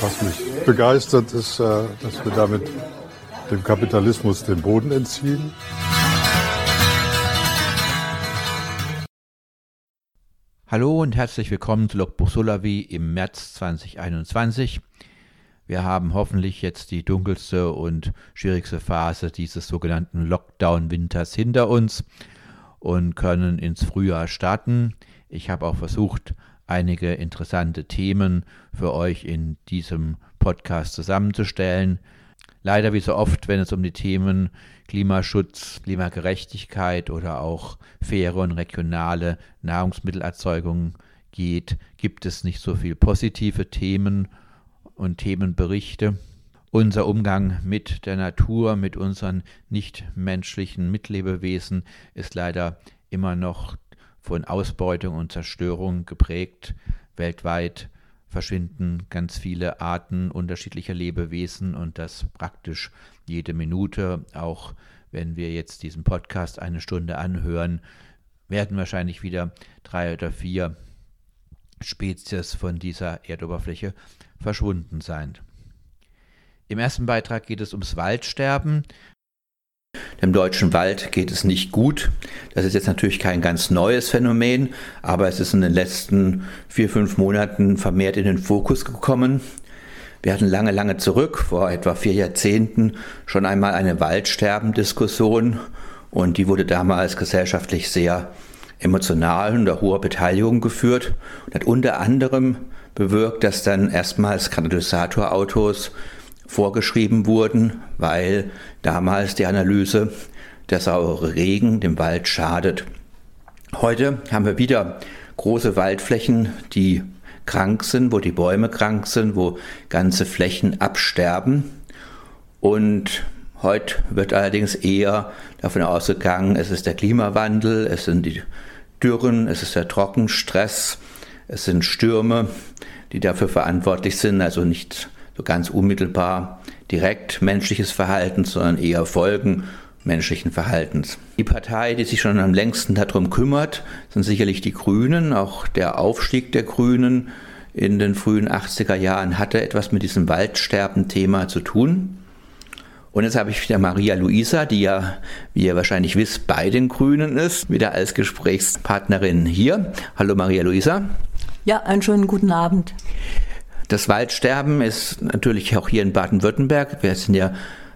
Was mich begeistert ist, äh, dass wir damit dem Kapitalismus den Boden entziehen. Hallo und herzlich willkommen zu Logbuch Solavi im März 2021. Wir haben hoffentlich jetzt die dunkelste und schwierigste Phase dieses sogenannten Lockdown-Winters hinter uns und können ins Frühjahr starten. Ich habe auch versucht, einige interessante Themen für euch in diesem Podcast zusammenzustellen. Leider wie so oft, wenn es um die Themen Klimaschutz, Klimagerechtigkeit oder auch faire und regionale Nahrungsmittelerzeugung geht, gibt es nicht so viele positive Themen und Themenberichte. Unser Umgang mit der Natur, mit unseren nichtmenschlichen Mitlebewesen ist leider immer noch von Ausbeutung und Zerstörung geprägt. Weltweit verschwinden ganz viele Arten unterschiedlicher Lebewesen und das praktisch jede Minute. Auch wenn wir jetzt diesen Podcast eine Stunde anhören, werden wahrscheinlich wieder drei oder vier Spezies von dieser Erdoberfläche verschwunden sein. Im ersten Beitrag geht es ums Waldsterben. Dem deutschen Wald geht es nicht gut. Das ist jetzt natürlich kein ganz neues Phänomen, aber es ist in den letzten vier, fünf Monaten vermehrt in den Fokus gekommen. Wir hatten lange, lange zurück, vor etwa vier Jahrzehnten, schon einmal eine Waldsterben-Diskussion und die wurde damals gesellschaftlich sehr emotional unter hoher Beteiligung geführt und hat unter anderem bewirkt, dass dann erstmals Katalysatorautos vorgeschrieben wurden, weil damals die Analyse, der saure Regen dem Wald schadet. Heute haben wir wieder große Waldflächen, die krank sind, wo die Bäume krank sind, wo ganze Flächen absterben. Und heute wird allerdings eher davon ausgegangen, es ist der Klimawandel, es sind die Dürren, es ist der Trockenstress, es sind Stürme, die dafür verantwortlich sind, also nicht so ganz unmittelbar direkt menschliches Verhalten, sondern eher Folgen menschlichen Verhaltens. Die Partei, die sich schon am längsten darum kümmert, sind sicherlich die Grünen. Auch der Aufstieg der Grünen in den frühen 80er Jahren hatte etwas mit diesem Waldsterben-Thema zu tun. Und jetzt habe ich wieder Maria Luisa, die ja, wie ihr wahrscheinlich wisst, bei den Grünen ist, wieder als Gesprächspartnerin hier. Hallo Maria Luisa. Ja, einen schönen guten Abend. Das Waldsterben ist natürlich auch hier in Baden-Württemberg. Wir sind ja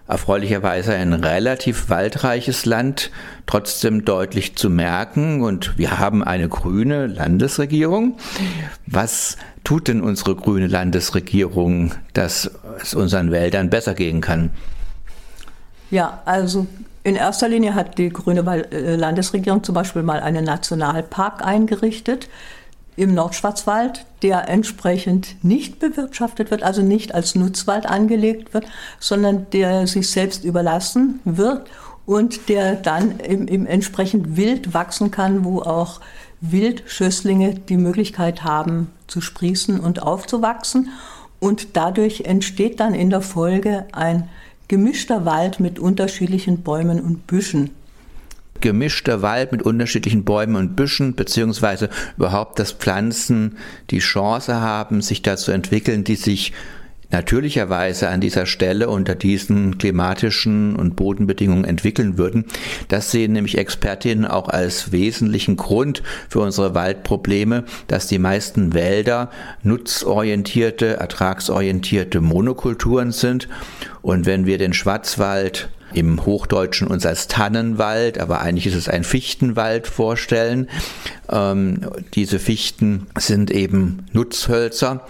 erfreulicherweise ein relativ waldreiches Land, trotzdem deutlich zu merken. Und wir haben eine grüne Landesregierung. Was tut denn unsere grüne Landesregierung, dass es unseren Wäldern besser gehen kann? Ja, also in erster Linie hat die grüne äh, Landesregierung zum Beispiel mal einen Nationalpark eingerichtet im Nordschwarzwald, der entsprechend nicht bewirtschaftet wird, also nicht als Nutzwald angelegt wird, sondern der sich selbst überlassen wird und der dann im, im entsprechend wild wachsen kann, wo auch Wildschösslinge die Möglichkeit haben zu sprießen und aufzuwachsen. Und dadurch entsteht dann in der Folge ein gemischter Wald mit unterschiedlichen Bäumen und Büschen gemischter Wald mit unterschiedlichen Bäumen und Büschen, beziehungsweise überhaupt, dass Pflanzen die Chance haben, sich da zu entwickeln, die sich natürlicherweise an dieser Stelle unter diesen klimatischen und Bodenbedingungen entwickeln würden. Das sehen nämlich Expertinnen auch als wesentlichen Grund für unsere Waldprobleme, dass die meisten Wälder nutzorientierte, ertragsorientierte Monokulturen sind. Und wenn wir den Schwarzwald im Hochdeutschen uns als Tannenwald, aber eigentlich ist es ein Fichtenwald vorstellen. Ähm, diese Fichten sind eben Nutzhölzer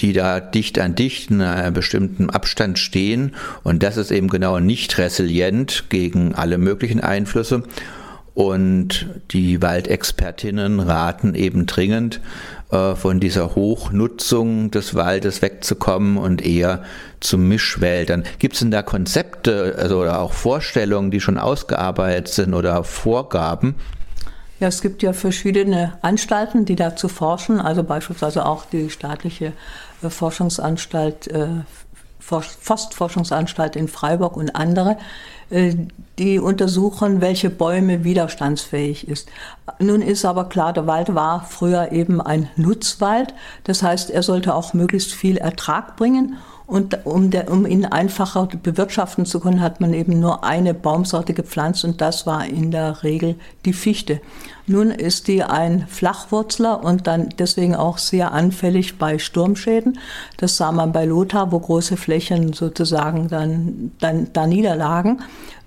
die da dicht an dicht in einem bestimmten Abstand stehen. Und das ist eben genau nicht resilient gegen alle möglichen Einflüsse. Und die Waldexpertinnen raten eben dringend, von dieser Hochnutzung des Waldes wegzukommen und eher zu Mischwäldern. Gibt es denn da Konzepte also, oder auch Vorstellungen, die schon ausgearbeitet sind oder Vorgaben? Ja, es gibt ja verschiedene Anstalten, die dazu forschen, also beispielsweise auch die staatliche äh, Forschungsanstalt, äh, Forstforschungsanstalt in Freiburg und andere, äh, die untersuchen, welche Bäume widerstandsfähig ist. Nun ist aber klar, der Wald war früher eben ein Nutzwald. Das heißt, er sollte auch möglichst viel Ertrag bringen. Und um, der, um ihn einfacher bewirtschaften zu können, hat man eben nur eine Baumsorte gepflanzt und das war in der Regel die Fichte. Nun ist die ein Flachwurzler und dann deswegen auch sehr anfällig bei Sturmschäden. Das sah man bei Lothar, wo große Flächen sozusagen dann, dann da niederlagen.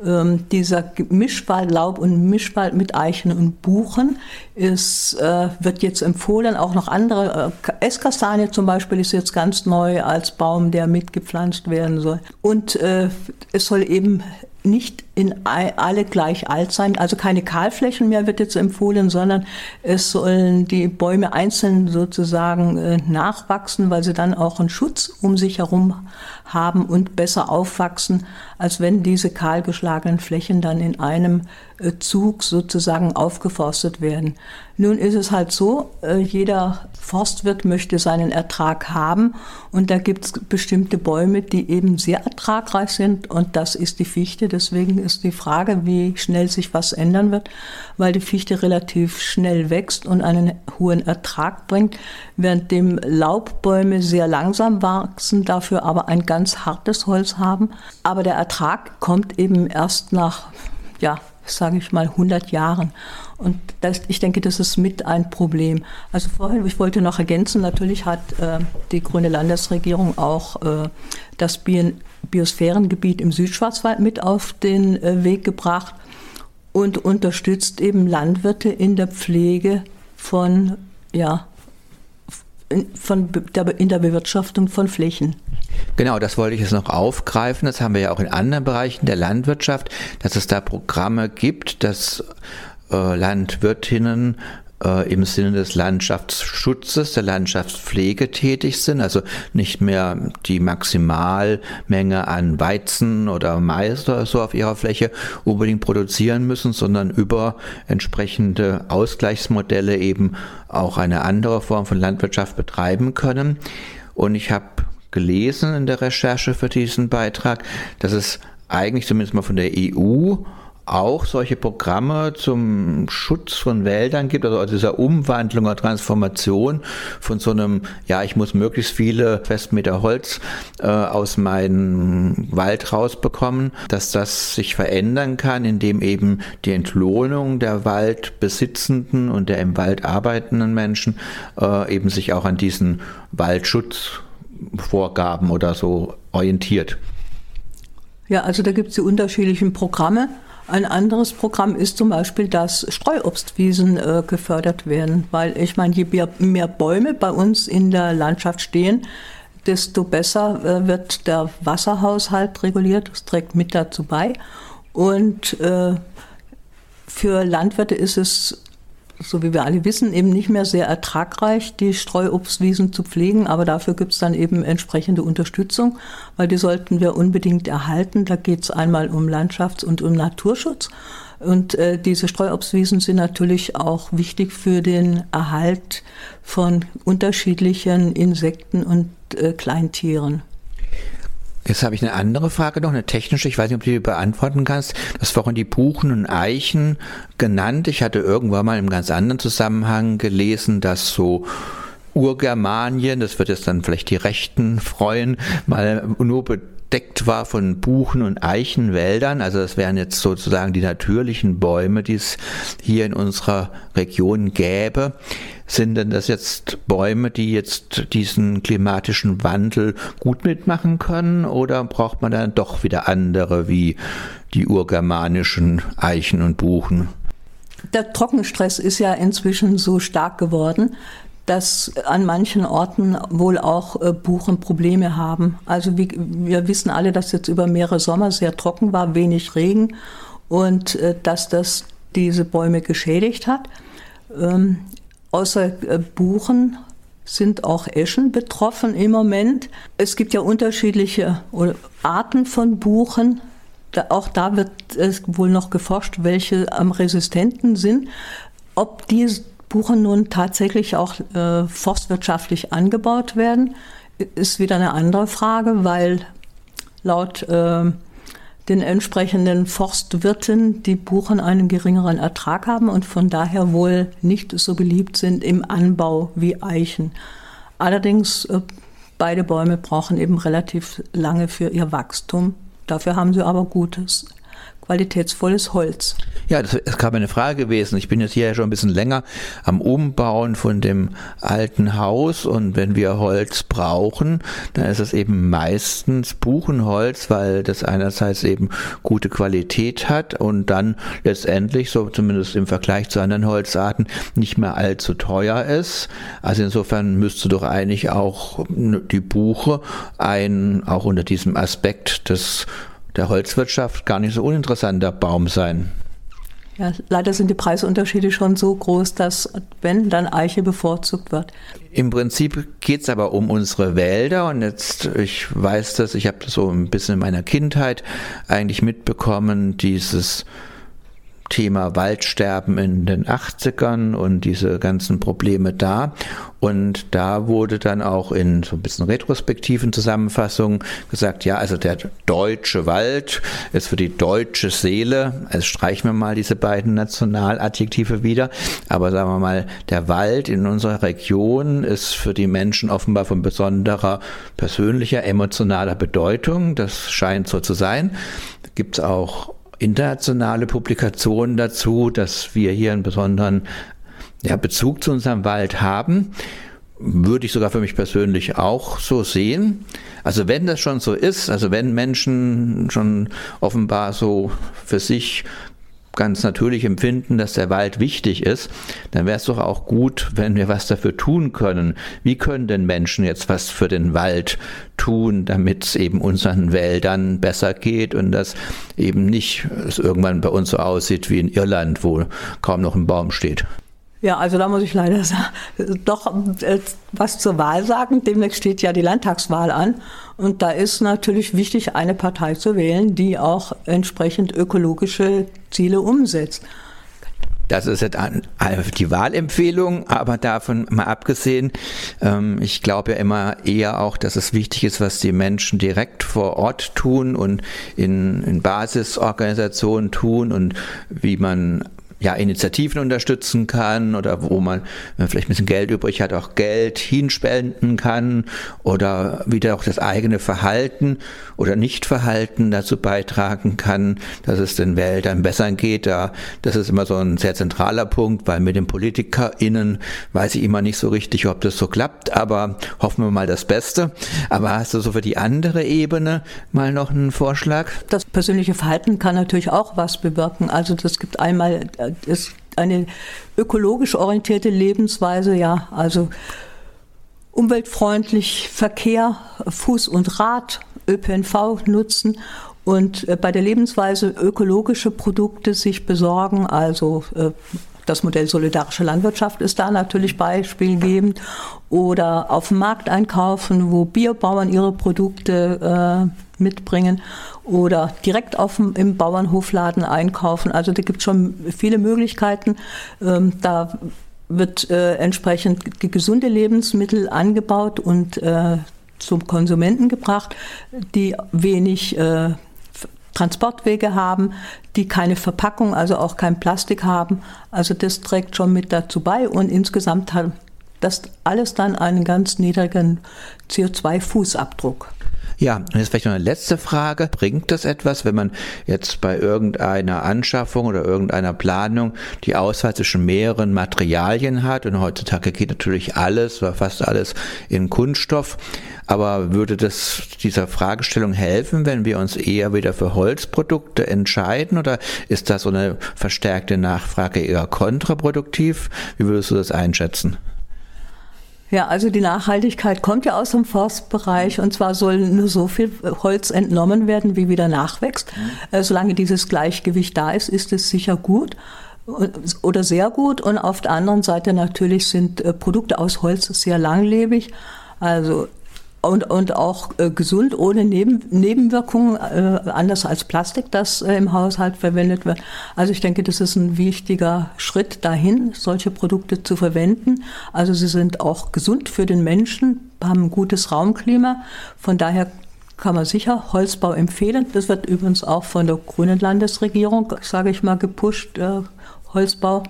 Ähm, dieser Mischwald, Laub- und Mischwald mit Eichen und Buchen ist, äh, wird jetzt empfohlen. Auch noch andere, äh, Esskastanie zum Beispiel ist jetzt ganz neu als Baum, der mitgepflanzt werden soll. Und äh, es soll eben nicht in alle gleich alt sein, also keine Kahlflächen mehr wird jetzt empfohlen, sondern es sollen die Bäume einzeln sozusagen äh, nachwachsen, weil sie dann auch einen Schutz um sich herum haben und besser aufwachsen, als wenn diese kahlgeschlagenen Flächen dann in einem äh, Zug sozusagen aufgeforstet werden. Nun ist es halt so, äh, jeder Forstwirt möchte seinen Ertrag haben und da gibt es bestimmte Bäume, die eben sehr ertragreich sind und das ist die Fichte. Deswegen ist die Frage, wie schnell sich was ändern wird, weil die Fichte relativ schnell wächst und einen hohen Ertrag bringt, während dem Laubbäume sehr langsam wachsen, dafür aber ein ganz hartes Holz haben. Aber der Ertrag kommt eben erst nach, ja, sage ich mal, 100 Jahren. Und das, ich denke, das ist mit ein Problem. Also vorhin, ich wollte noch ergänzen, natürlich hat äh, die grüne Landesregierung auch äh, das Bi Biosphärengebiet im Südschwarzwald mit auf den äh, Weg gebracht und unterstützt eben Landwirte in der Pflege von, ja, von der, in der Bewirtschaftung von Flächen. Genau, das wollte ich jetzt noch aufgreifen. Das haben wir ja auch in anderen Bereichen der Landwirtschaft, dass es da Programme gibt, dass äh, Landwirtinnen äh, im Sinne des Landschaftsschutzes, der Landschaftspflege tätig sind, also nicht mehr die Maximalmenge an Weizen oder Mais oder so auf ihrer Fläche unbedingt produzieren müssen, sondern über entsprechende Ausgleichsmodelle eben auch eine andere Form von Landwirtschaft betreiben können. Und ich habe gelesen in der Recherche für diesen Beitrag, dass es eigentlich zumindest mal von der EU auch solche Programme zum Schutz von Wäldern gibt, also dieser Umwandlung oder Transformation von so einem, ja, ich muss möglichst viele Festmeter Holz äh, aus meinem Wald rausbekommen, dass das sich verändern kann, indem eben die Entlohnung der Waldbesitzenden und der im Wald arbeitenden Menschen äh, eben sich auch an diesen Waldschutzvorgaben oder so orientiert. Ja, also da gibt es die unterschiedlichen Programme. Ein anderes Programm ist zum Beispiel, dass Streuobstwiesen äh, gefördert werden, weil ich meine, je mehr, Bäume bei uns in der Landschaft stehen, desto besser äh, wird der Wasserhaushalt reguliert. Das trägt mit dazu bei. Und äh, für Landwirte ist es so wie wir alle wissen, eben nicht mehr sehr ertragreich, die Streuobstwiesen zu pflegen, aber dafür gibt es dann eben entsprechende Unterstützung, weil die sollten wir unbedingt erhalten. Da geht es einmal um Landschafts- und um Naturschutz. Und äh, diese Streuobstwiesen sind natürlich auch wichtig für den Erhalt von unterschiedlichen Insekten und äh, Kleintieren. Jetzt habe ich eine andere Frage noch, eine technische. Ich weiß nicht, ob du die beantworten kannst. Hast vorhin die Buchen und Eichen genannt. Ich hatte irgendwann mal im ganz anderen Zusammenhang gelesen, dass so Urgermanien, das wird jetzt dann vielleicht die Rechten freuen, mal nur bedeckt war von Buchen- und Eichenwäldern. Also das wären jetzt sozusagen die natürlichen Bäume, die es hier in unserer Region gäbe. Sind denn das jetzt Bäume, die jetzt diesen klimatischen Wandel gut mitmachen können oder braucht man dann doch wieder andere wie die urgermanischen Eichen und Buchen? Der Trockenstress ist ja inzwischen so stark geworden, dass an manchen Orten wohl auch äh, Buchen Probleme haben. Also wie, wir wissen alle, dass jetzt über mehrere Sommer sehr trocken war, wenig Regen und äh, dass das diese Bäume geschädigt hat. Ähm, außer äh, Buchen sind auch Eschen betroffen im Moment. Es gibt ja unterschiedliche Arten von Buchen. auch da wird es wohl noch geforscht, welche am resistenten sind. Ob die Buchen nun tatsächlich auch äh, forstwirtschaftlich angebaut werden, ist wieder eine andere Frage, weil laut äh, den entsprechenden Forstwirten die Buchen einen geringeren Ertrag haben und von daher wohl nicht so beliebt sind im Anbau wie Eichen. Allerdings, äh, beide Bäume brauchen eben relativ lange für ihr Wachstum. Dafür haben sie aber gutes qualitätsvolles Holz. Ja, das ist gerade eine Frage gewesen. Ich bin jetzt hier ja schon ein bisschen länger am Umbauen von dem alten Haus und wenn wir Holz brauchen, dann ist es eben meistens Buchenholz, weil das einerseits eben gute Qualität hat und dann letztendlich, so zumindest im Vergleich zu anderen Holzarten, nicht mehr allzu teuer ist. Also insofern müsste doch eigentlich auch die Buche ein, auch unter diesem Aspekt des der Holzwirtschaft gar nicht so uninteressanter Baum sein. Ja, leider sind die Preisunterschiede schon so groß, dass wenn dann Eiche bevorzugt wird. Im Prinzip geht es aber um unsere Wälder und jetzt, ich weiß das, ich habe das so ein bisschen in meiner Kindheit eigentlich mitbekommen, dieses Thema Waldsterben in den 80ern und diese ganzen Probleme da. Und da wurde dann auch in so ein bisschen retrospektiven Zusammenfassungen gesagt, ja, also der deutsche Wald ist für die deutsche Seele, also streichen wir mal diese beiden Nationaladjektive wieder, aber sagen wir mal, der Wald in unserer Region ist für die Menschen offenbar von besonderer persönlicher, emotionaler Bedeutung. Das scheint so zu sein. Gibt es auch internationale Publikationen dazu, dass wir hier einen besonderen ja, Bezug zu unserem Wald haben. Würde ich sogar für mich persönlich auch so sehen. Also wenn das schon so ist, also wenn Menschen schon offenbar so für sich ganz natürlich empfinden, dass der Wald wichtig ist, dann wäre es doch auch gut, wenn wir was dafür tun können. Wie können denn Menschen jetzt was für den Wald tun, damit es eben unseren Wäldern besser geht und dass eben nicht es irgendwann bei uns so aussieht wie in Irland, wo kaum noch ein Baum steht? Ja, also da muss ich leider doch äh, was zur Wahl sagen. Demnächst steht ja die Landtagswahl an. Und da ist natürlich wichtig, eine Partei zu wählen, die auch entsprechend ökologische Ziele umsetzt. Das ist jetzt die Wahlempfehlung, aber davon mal abgesehen, ähm, ich glaube ja immer eher auch, dass es wichtig ist, was die Menschen direkt vor Ort tun und in, in Basisorganisationen tun und wie man ja, Initiativen unterstützen kann oder wo man, wenn man vielleicht ein bisschen Geld übrig hat, auch Geld hinspenden kann oder wieder auch das eigene Verhalten oder Nichtverhalten dazu beitragen kann, dass es den Wäldern besser geht. Da, das ist immer so ein sehr zentraler Punkt, weil mit den PolitikerInnen weiß ich immer nicht so richtig, ob das so klappt, aber hoffen wir mal das Beste. Aber hast du so für die andere Ebene mal noch einen Vorschlag? Das persönliche Verhalten kann natürlich auch was bewirken. Also das gibt einmal ist eine ökologisch orientierte Lebensweise, ja, also umweltfreundlich Verkehr, Fuß und Rad, ÖPNV nutzen und äh, bei der Lebensweise ökologische Produkte sich besorgen, also äh, das Modell solidarische Landwirtschaft ist da natürlich beispielgebend. Oder auf dem Markt einkaufen, wo Biobauern ihre Produkte äh, mitbringen. Oder direkt auf dem, im Bauernhofladen einkaufen. Also da gibt es schon viele Möglichkeiten. Ähm, da wird äh, entsprechend gesunde Lebensmittel angebaut und äh, zum Konsumenten gebracht, die wenig äh, Transportwege haben, die keine Verpackung, also auch kein Plastik haben. Also das trägt schon mit dazu bei und insgesamt hat das alles dann einen ganz niedrigen CO2-Fußabdruck. Ja, und jetzt vielleicht noch eine letzte Frage. Bringt das etwas, wenn man jetzt bei irgendeiner Anschaffung oder irgendeiner Planung die Auswahl zwischen mehreren Materialien hat? Und heutzutage geht natürlich alles oder fast alles in Kunststoff. Aber würde das dieser Fragestellung helfen, wenn wir uns eher wieder für Holzprodukte entscheiden? Oder ist da so eine verstärkte Nachfrage eher kontraproduktiv? Wie würdest du das einschätzen? Ja, also die Nachhaltigkeit kommt ja aus dem Forstbereich und zwar soll nur so viel Holz entnommen werden, wie wieder nachwächst. Mhm. Solange dieses Gleichgewicht da ist, ist es sicher gut. oder sehr gut. Und auf der anderen Seite natürlich sind äh, Produkte aus Holz sehr langlebig. Also und, und auch äh, gesund, ohne Neben, Nebenwirkungen, äh, anders als Plastik, das äh, im Haushalt verwendet wird. Also ich denke, das ist ein wichtiger Schritt dahin, solche Produkte zu verwenden. Also sie sind auch gesund für den Menschen, haben ein gutes Raumklima. Von daher kann man sicher Holzbau empfehlen. Das wird übrigens auch von der grünen Landesregierung, sage ich mal, gepusht, äh, Holzbau.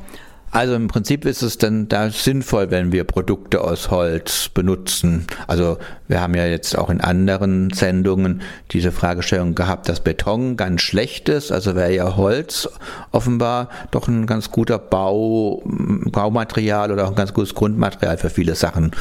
Also im Prinzip ist es dann da sinnvoll, wenn wir Produkte aus Holz benutzen. Also wir haben ja jetzt auch in anderen Sendungen diese Fragestellung gehabt, dass Beton ganz schlecht ist. Also wäre ja Holz offenbar doch ein ganz guter Bau, Baumaterial oder auch ein ganz gutes Grundmaterial für viele Sachen.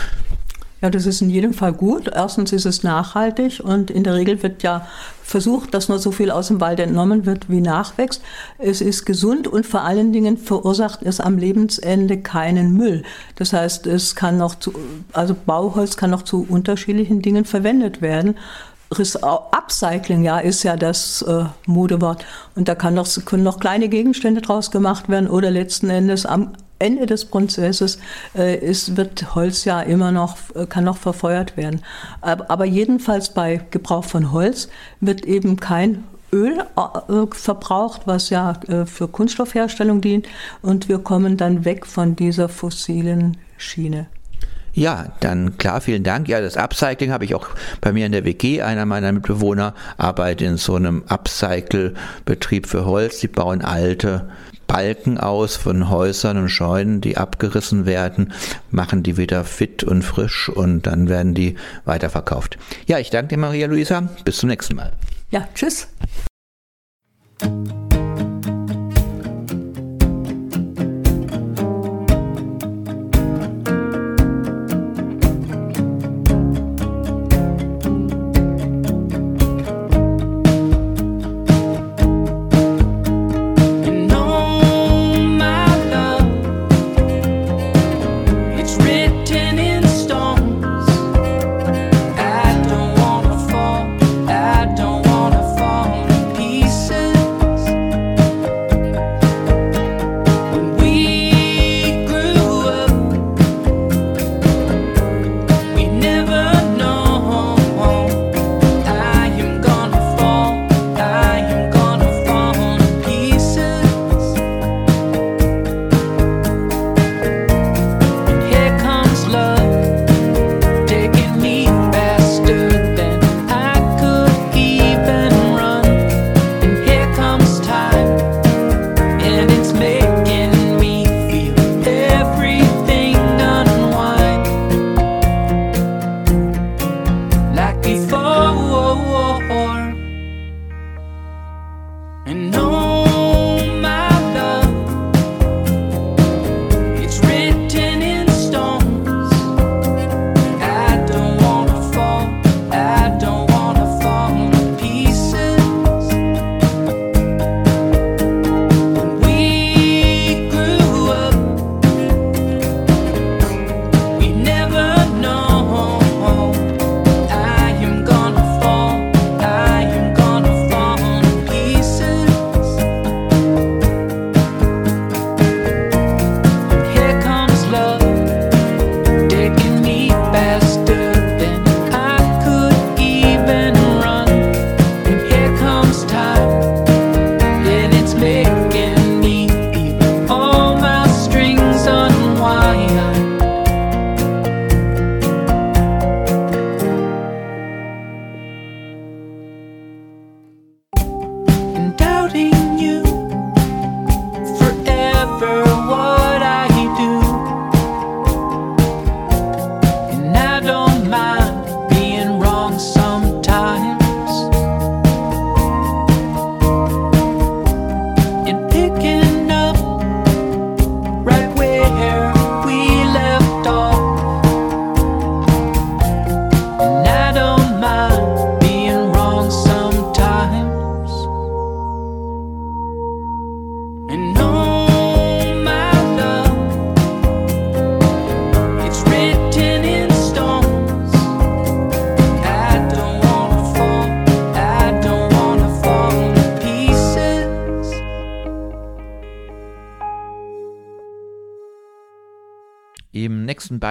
Ja, das ist in jedem Fall gut. Erstens ist es nachhaltig und in der Regel wird ja versucht, dass nur so viel aus dem Wald entnommen wird, wie nachwächst. Es ist gesund und vor allen Dingen verursacht es am Lebensende keinen Müll. Das heißt, es kann noch zu, also Bauholz kann noch zu unterschiedlichen Dingen verwendet werden. Upcycling, ja, ist ja das äh, Modewort. Und da kann noch, können noch kleine Gegenstände draus gemacht werden oder letzten Endes am Ende des Prozesses äh, ist, wird Holz ja immer noch, äh, kann noch verfeuert werden. Aber, aber jedenfalls bei Gebrauch von Holz wird eben kein Öl äh, verbraucht, was ja äh, für Kunststoffherstellung dient. Und wir kommen dann weg von dieser fossilen Schiene. Ja, dann klar, vielen Dank. Ja, das Upcycling habe ich auch bei mir in der WG. Einer meiner Mitbewohner arbeitet in so einem Upcycle-Betrieb für Holz. Die bauen alte Balken aus von Häusern und Scheunen, die abgerissen werden, machen die wieder fit und frisch und dann werden die weiterverkauft. Ja, ich danke dir, Maria Luisa. Bis zum nächsten Mal. Ja, tschüss.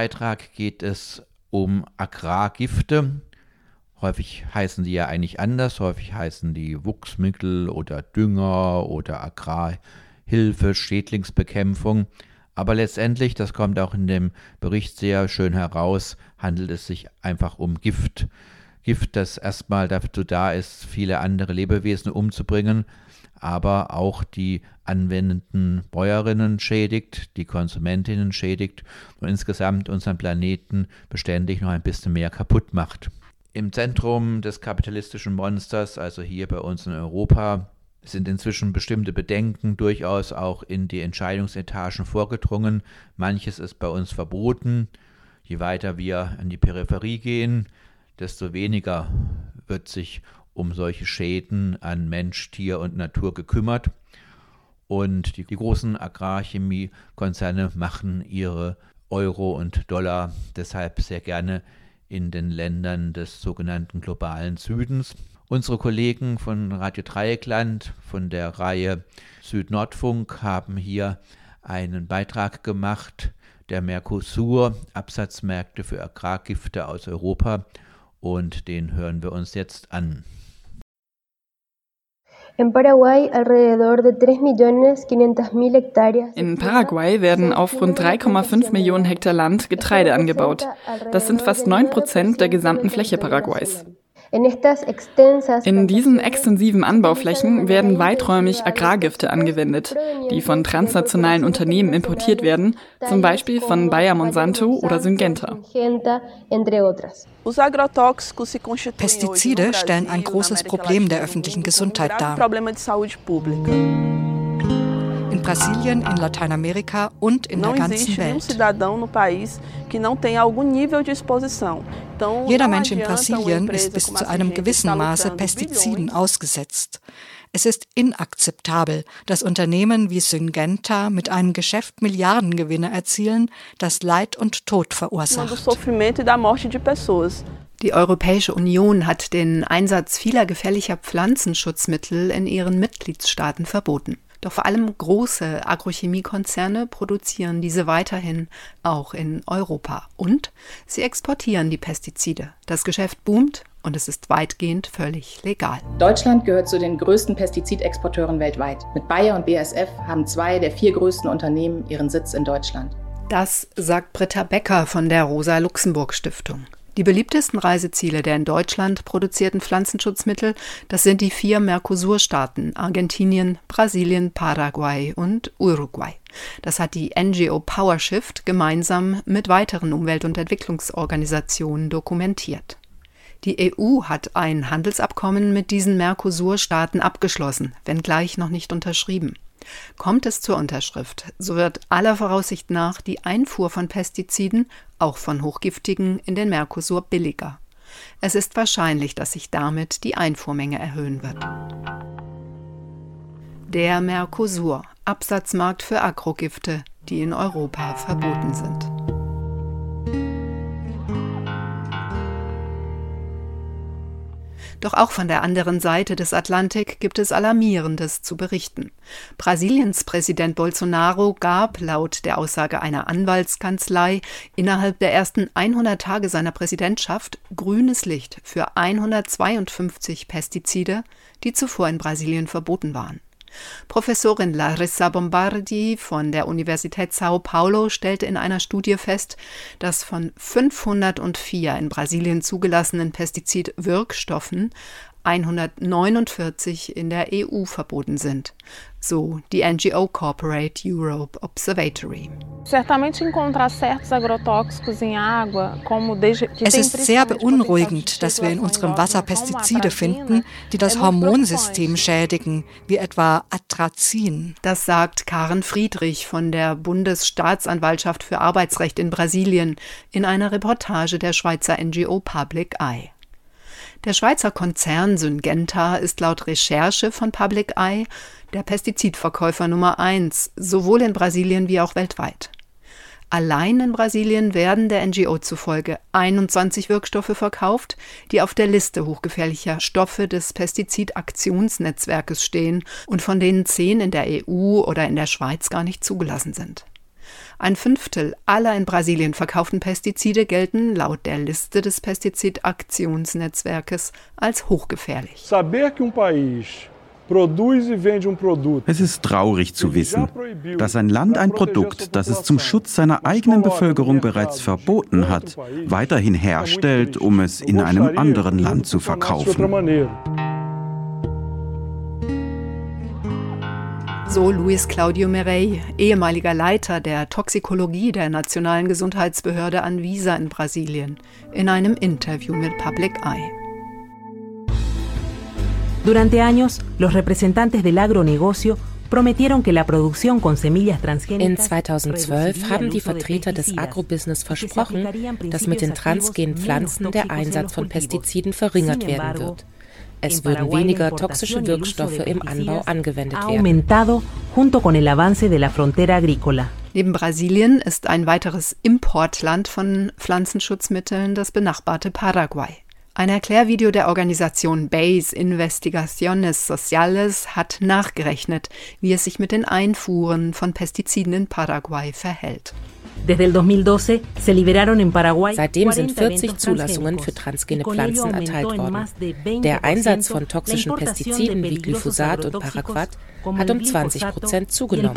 Beitrag geht es um Agrargifte. Häufig heißen die ja eigentlich anders. Häufig heißen die Wuchsmittel oder Dünger oder Agrarhilfe, Schädlingsbekämpfung. Aber letztendlich, das kommt auch in dem Bericht sehr schön heraus, handelt es sich einfach um Gift. Gift, das erstmal dazu da ist, viele andere Lebewesen umzubringen, aber auch die anwendenden Bäuerinnen schädigt, die Konsumentinnen schädigt und insgesamt unseren Planeten beständig noch ein bisschen mehr kaputt macht. Im Zentrum des kapitalistischen Monsters, also hier bei uns in Europa, sind inzwischen bestimmte Bedenken durchaus auch in die Entscheidungsetagen vorgedrungen. Manches ist bei uns verboten. Je weiter wir an die Peripherie gehen, desto weniger wird sich um solche Schäden an Mensch, Tier und Natur gekümmert. Und die, die großen Agrarchemiekonzerne machen ihre Euro und Dollar deshalb sehr gerne in den Ländern des sogenannten globalen Südens. Unsere Kollegen von Radio Dreieckland von der Reihe Südnordfunk haben hier einen Beitrag gemacht, der Mercosur, Absatzmärkte für Agrargifte aus Europa, und den hören wir uns jetzt an. In Paraguay werden auf rund 3,5 Millionen Hektar Land Getreide angebaut. Das sind fast 9 Prozent der gesamten Fläche Paraguays. In diesen extensiven Anbauflächen werden weiträumig Agrargifte angewendet, die von transnationalen Unternehmen importiert werden, zum Beispiel von Bayer Monsanto oder Syngenta. Pestizide stellen ein großes Problem der öffentlichen Gesundheit dar. In Brasilien, in Lateinamerika und in der ganzen Welt. Jeder Mensch in Brasilien ist bis zu einem gewissen Maße Pestiziden ausgesetzt. Es ist inakzeptabel, dass Unternehmen wie Syngenta mit einem Geschäft Milliardengewinne erzielen, das Leid und Tod verursacht. Die Europäische Union hat den Einsatz vieler gefährlicher Pflanzenschutzmittel in ihren Mitgliedstaaten verboten. Doch vor allem große Agrochemiekonzerne produzieren diese weiterhin auch in Europa. Und sie exportieren die Pestizide. Das Geschäft boomt und es ist weitgehend völlig legal. Deutschland gehört zu den größten Pestizidexporteuren weltweit. Mit Bayer und BASF haben zwei der vier größten Unternehmen ihren Sitz in Deutschland. Das sagt Britta Becker von der Rosa-Luxemburg-Stiftung. Die beliebtesten Reiseziele der in Deutschland produzierten Pflanzenschutzmittel, das sind die vier Mercosur-Staaten Argentinien, Brasilien, Paraguay und Uruguay. Das hat die NGO PowerShift gemeinsam mit weiteren Umwelt- und Entwicklungsorganisationen dokumentiert. Die EU hat ein Handelsabkommen mit diesen Mercosur-Staaten abgeschlossen, wenngleich noch nicht unterschrieben. Kommt es zur Unterschrift, so wird aller Voraussicht nach die Einfuhr von Pestiziden, auch von hochgiftigen, in den Mercosur billiger. Es ist wahrscheinlich, dass sich damit die Einfuhrmenge erhöhen wird. Der Mercosur, Absatzmarkt für Agrogifte, die in Europa verboten sind. Doch auch von der anderen Seite des Atlantik gibt es Alarmierendes zu berichten. Brasiliens Präsident Bolsonaro gab laut der Aussage einer Anwaltskanzlei innerhalb der ersten 100 Tage seiner Präsidentschaft grünes Licht für 152 Pestizide, die zuvor in Brasilien verboten waren. Professorin Larissa Bombardi von der Universität Sao Paulo stellte in einer Studie fest, dass von 504 in Brasilien zugelassenen Pestizidwirkstoffen 149 in der EU verboten sind, so die NGO Corporate Europe Observatory. Es ist sehr beunruhigend, dass wir in unserem Wasser Pestizide finden, die das Hormonsystem schädigen, wie etwa Atrazin. Das sagt Karen Friedrich von der Bundesstaatsanwaltschaft für Arbeitsrecht in Brasilien in einer Reportage der Schweizer NGO Public Eye. Der Schweizer Konzern Syngenta ist laut Recherche von Public Eye der Pestizidverkäufer Nummer eins, sowohl in Brasilien wie auch weltweit. Allein in Brasilien werden der NGO zufolge 21 Wirkstoffe verkauft, die auf der Liste hochgefährlicher Stoffe des Pestizidaktionsnetzwerkes stehen und von denen zehn in der EU oder in der Schweiz gar nicht zugelassen sind. Ein Fünftel aller in Brasilien verkauften Pestizide gelten laut der Liste des Pestizidaktionsnetzwerkes als hochgefährlich. Saber que um país es ist traurig zu wissen, dass ein Land ein Produkt, das es zum Schutz seiner eigenen Bevölkerung bereits verboten hat, weiterhin herstellt, um es in einem anderen Land zu verkaufen. So Luis Claudio Merey, ehemaliger Leiter der Toxikologie der Nationalen Gesundheitsbehörde Anvisa in Brasilien, in einem Interview mit Public Eye. Durante años, los representantes del agronegocio prometieron que la producción con semillas In 2012 haben die Vertreter des Agrobusiness versprochen, dass mit den transgenen Pflanzen der Einsatz von Pestiziden verringert werden wird. Es würden weniger toxische Wirkstoffe im Anbau angewendet werden. Neben Brasilien ist ein weiteres Importland von Pflanzenschutzmitteln das benachbarte Paraguay. Ein Erklärvideo der Organisation BASE Investigaciones Sociales hat nachgerechnet, wie es sich mit den Einfuhren von Pestiziden in Paraguay verhält. Seitdem sind 40 Zulassungen für transgene Pflanzen erteilt worden. Der Einsatz von toxischen Pestiziden wie Glyphosat und Paraquat hat um 20 Prozent zugenommen.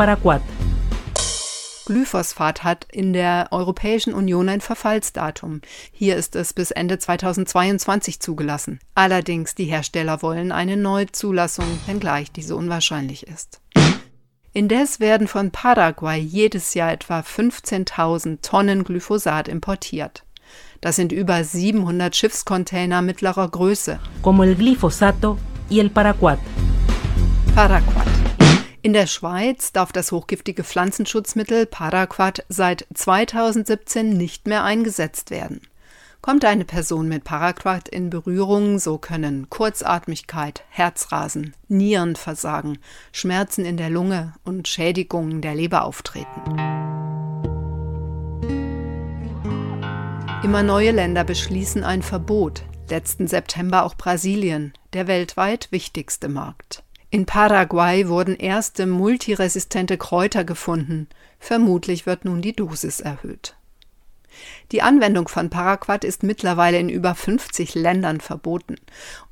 Glyphosat hat in der Europäischen Union ein Verfallsdatum. Hier ist es bis Ende 2022 zugelassen. Allerdings die Hersteller wollen eine Neuzulassung, wenngleich diese unwahrscheinlich ist. Indes werden von Paraguay jedes Jahr etwa 15.000 Tonnen Glyphosat importiert. Das sind über 700 Schiffscontainer mittlerer Größe. Como el glifosato y el paraquat. Paraquat. In der Schweiz darf das hochgiftige Pflanzenschutzmittel Paraquat seit 2017 nicht mehr eingesetzt werden. Kommt eine Person mit Paraquat in Berührung, so können Kurzatmigkeit, Herzrasen, Nierenversagen, Schmerzen in der Lunge und Schädigungen der Leber auftreten. Immer neue Länder beschließen ein Verbot, letzten September auch Brasilien, der weltweit wichtigste Markt. In Paraguay wurden erste multiresistente Kräuter gefunden. Vermutlich wird nun die Dosis erhöht. Die Anwendung von Paraquat ist mittlerweile in über 50 Ländern verboten.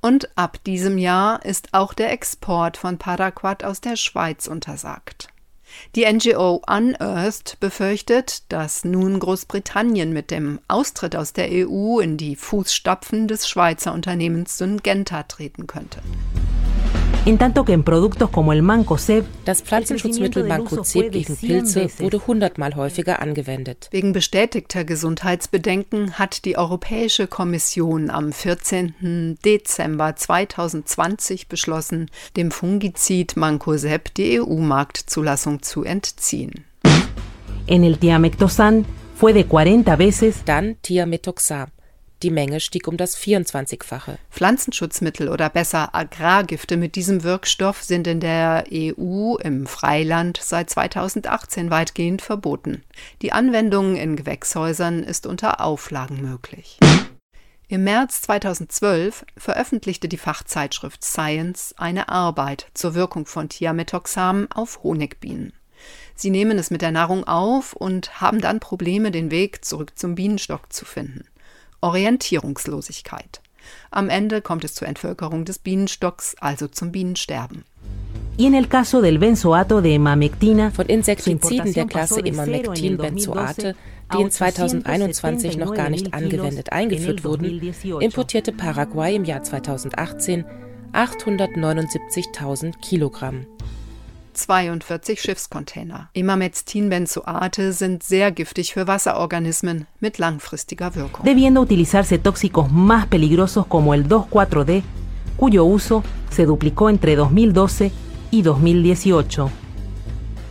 Und ab diesem Jahr ist auch der Export von Paraquat aus der Schweiz untersagt. Die NGO Unearthed befürchtet, dass nun Großbritannien mit dem Austritt aus der EU in die Fußstapfen des Schweizer Unternehmens Syngenta treten könnte. Das Pflanzenschutzmittel Mancozeb gegen Pilze wurde hundertmal häufiger angewendet. Wegen bestätigter Gesundheitsbedenken hat die Europäische Kommission am 14. Dezember 2020 beschlossen, dem Fungizid Mancozeb die EU-Marktzulassung zu entziehen. En el Thiamethoxam fue de 40 veces. Dann Thiamethoxam. Die Menge stieg um das 24-fache. Pflanzenschutzmittel oder besser Agrargifte mit diesem Wirkstoff sind in der EU im Freiland seit 2018 weitgehend verboten. Die Anwendung in Gewächshäusern ist unter Auflagen möglich. Im März 2012 veröffentlichte die Fachzeitschrift Science eine Arbeit zur Wirkung von Thiamethoxam auf Honigbienen. Sie nehmen es mit der Nahrung auf und haben dann Probleme, den Weg zurück zum Bienenstock zu finden. Orientierungslosigkeit. Am Ende kommt es zur Entvölkerung des Bienenstocks, also zum Bienensterben. Von Insektiziden der Klasse Imamectin-Benzoate, die in 2021 noch gar nicht angewendet eingeführt wurden, importierte Paraguay im Jahr 2018 879.000 Kilogramm. 42 Schiffscontainer. Imamectin-Benzoate sind sehr giftig für Wasserorganismen mit langfristiger Wirkung. Debiendo utilizarse tóxicos más peligrosos como el 2,4-D, cuyo uso se duplicó entre 2012 y 2018.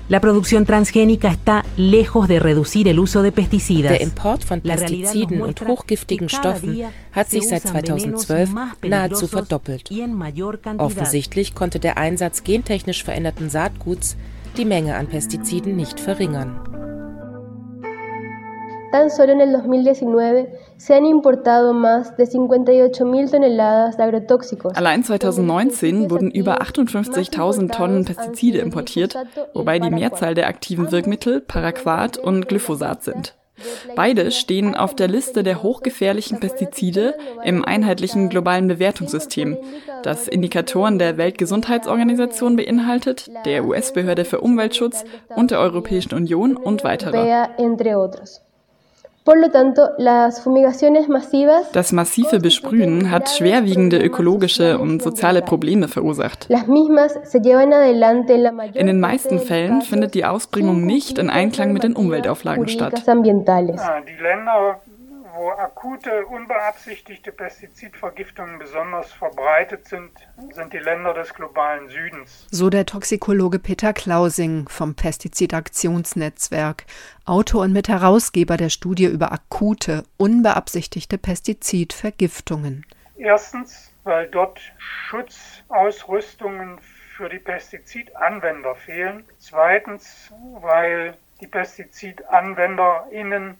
La producción transgénica está lejos de reducir el uso de pesticidas. Der Import von Pestiziden und hochgiftigen Stoffen hat sich seit 2012 nahezu verdoppelt. Offensichtlich konnte der Einsatz gentechnisch veränderten Saatguts die Menge an Pestiziden nicht verringern. Tan solo en el 2019 se han importado más de 58.000 toneladas de agrotóxicos. Allein 2019 wurden über 58.000 Tonnen Pestizide importiert, wobei die Mehrzahl der aktiven Wirkmittel Paraquat und Glyphosat sind. Beide stehen auf der Liste der hochgefährlichen Pestizide im einheitlichen globalen Bewertungssystem, das Indikatoren der Weltgesundheitsorganisation beinhaltet, der US-Behörde für Umweltschutz und der Europäischen Union und Das massive Besprühen hat schwerwiegende ökologische und soziale Probleme verursacht. In den meisten Fällen findet die Ausbringung nicht in Einklang mit den Umweltauflagen statt. Die Länder wo akute, unbeabsichtigte Pestizidvergiftungen besonders verbreitet sind, sind die Länder des globalen Südens. So der Toxikologe Peter Klausing vom Pestizidaktionsnetzwerk, Autor und Mitherausgeber der Studie über akute, unbeabsichtigte Pestizidvergiftungen. Erstens, weil dort Schutzausrüstungen für die Pestizidanwender fehlen. Zweitens, weil die PestizidanwenderInnen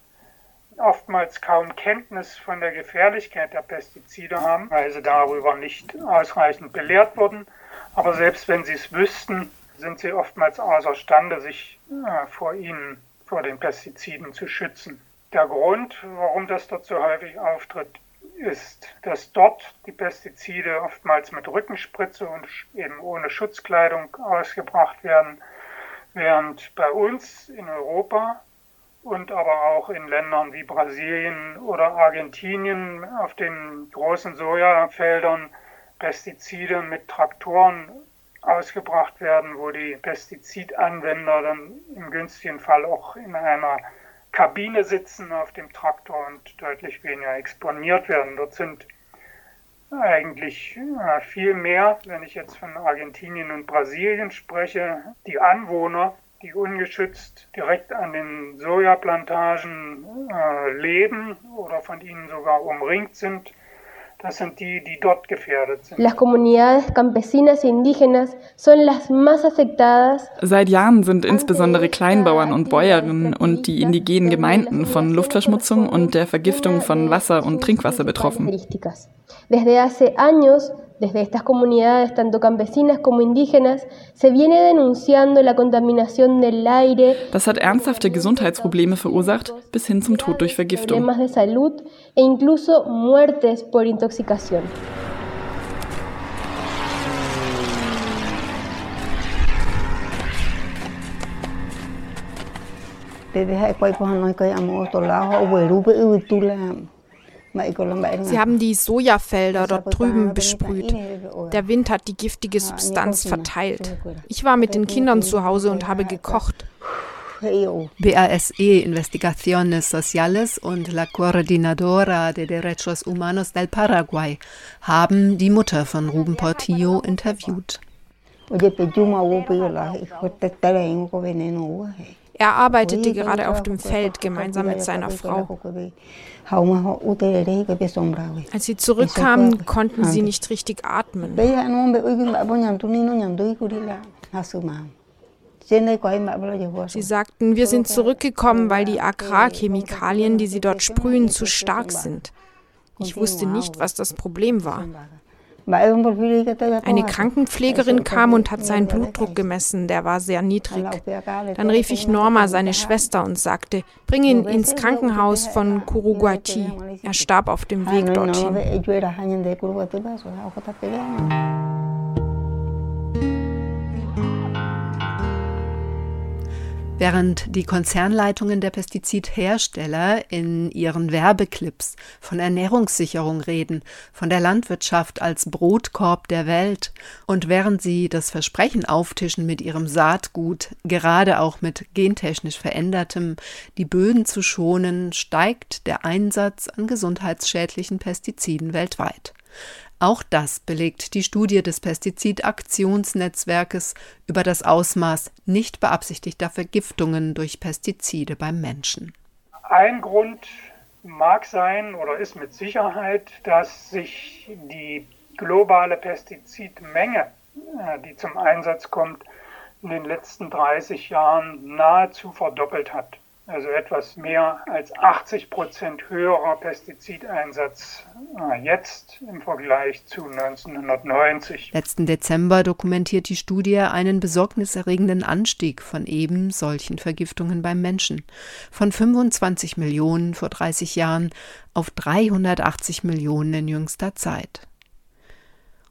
oftmals kaum Kenntnis von der Gefährlichkeit der Pestizide haben, weil sie darüber nicht ausreichend belehrt wurden. Aber selbst wenn sie es wüssten, sind sie oftmals außerstande, sich äh, vor ihnen, vor den Pestiziden zu schützen. Der Grund, warum das dort so häufig auftritt, ist, dass dort die Pestizide oftmals mit Rückenspritze und eben ohne Schutzkleidung ausgebracht werden, während bei uns in Europa und aber auch in Ländern wie Brasilien oder Argentinien auf den großen Sojafeldern Pestizide mit Traktoren ausgebracht werden, wo die Pestizidanwender dann im günstigen Fall auch in einer Kabine sitzen auf dem Traktor und deutlich weniger exponiert werden. Dort sind eigentlich viel mehr, wenn ich jetzt von Argentinien und Brasilien spreche, die Anwohner die ungeschützt direkt an den Sojaplantagen äh, leben oder von ihnen sogar umringt sind. Das sind die, die dort gefährdet sind. Las comunidades campesinas e indígenas son las más afectadas. Seit Jahren sind insbesondere Kleinbauern und Bäuerinnen und die indigenen Gemeinden von Luftverschmutzung und der Vergiftung von Wasser und Trinkwasser betroffen. Desde hace años Desde estas comunidades, tanto campesinas como indígenas, se viene denunciando la contaminación del aire. Das hat ernsthafte Gesundheitsprobleme verursacht, bis hin zum Tod durch Vergiftung. Problemas de salud e incluso muertes por intoxicación. Desde quay po hanoi kay amo to lao o weru be u tu la Sie haben die Sojafelder dort drüben besprüht. Der Wind hat die giftige Substanz verteilt. Ich war mit den Kindern zu Hause und habe gekocht. BASE Investigaciones Sociales und la Coordinadora de Derechos Humanos del Paraguay haben die Mutter von Ruben Portillo interviewt. Er arbeitete gerade auf dem Feld gemeinsam mit seiner Frau. Als sie zurückkamen, konnten sie nicht richtig atmen. Sie sagten, wir sind zurückgekommen, weil die Agrarchemikalien, die sie dort sprühen, zu stark sind. Ich wusste nicht, was das Problem war. Eine Krankenpflegerin kam und hat seinen Blutdruck gemessen, der war sehr niedrig. Dann rief ich Norma, seine Schwester, und sagte, bring ihn ins Krankenhaus von Kuruguati. Er starb auf dem Weg dorthin. Während die Konzernleitungen der Pestizidhersteller in ihren Werbeclips von Ernährungssicherung reden, von der Landwirtschaft als Brotkorb der Welt und während sie das Versprechen auftischen, mit ihrem Saatgut, gerade auch mit gentechnisch verändertem, die Böden zu schonen, steigt der Einsatz an gesundheitsschädlichen Pestiziden weltweit. Auch das belegt die Studie des Pestizidaktionsnetzwerkes über das Ausmaß nicht beabsichtigter Vergiftungen durch Pestizide beim Menschen. Ein Grund mag sein oder ist mit Sicherheit, dass sich die globale Pestizidmenge, äh, die zum Einsatz kommt, in den letzten 30 Jahren nahezu verdoppelt hat. Also etwas mehr als 80 Prozent höherer Pestizideinsatz äh, jetzt im Vergleich zu 1990. Letzten Dezember dokumentiert die Studie einen besorgniserregenden Anstieg von eben solchen Vergiftungen beim Menschen. Von 25 Millionen vor 30 Jahren auf 380 Millionen in jüngster Zeit.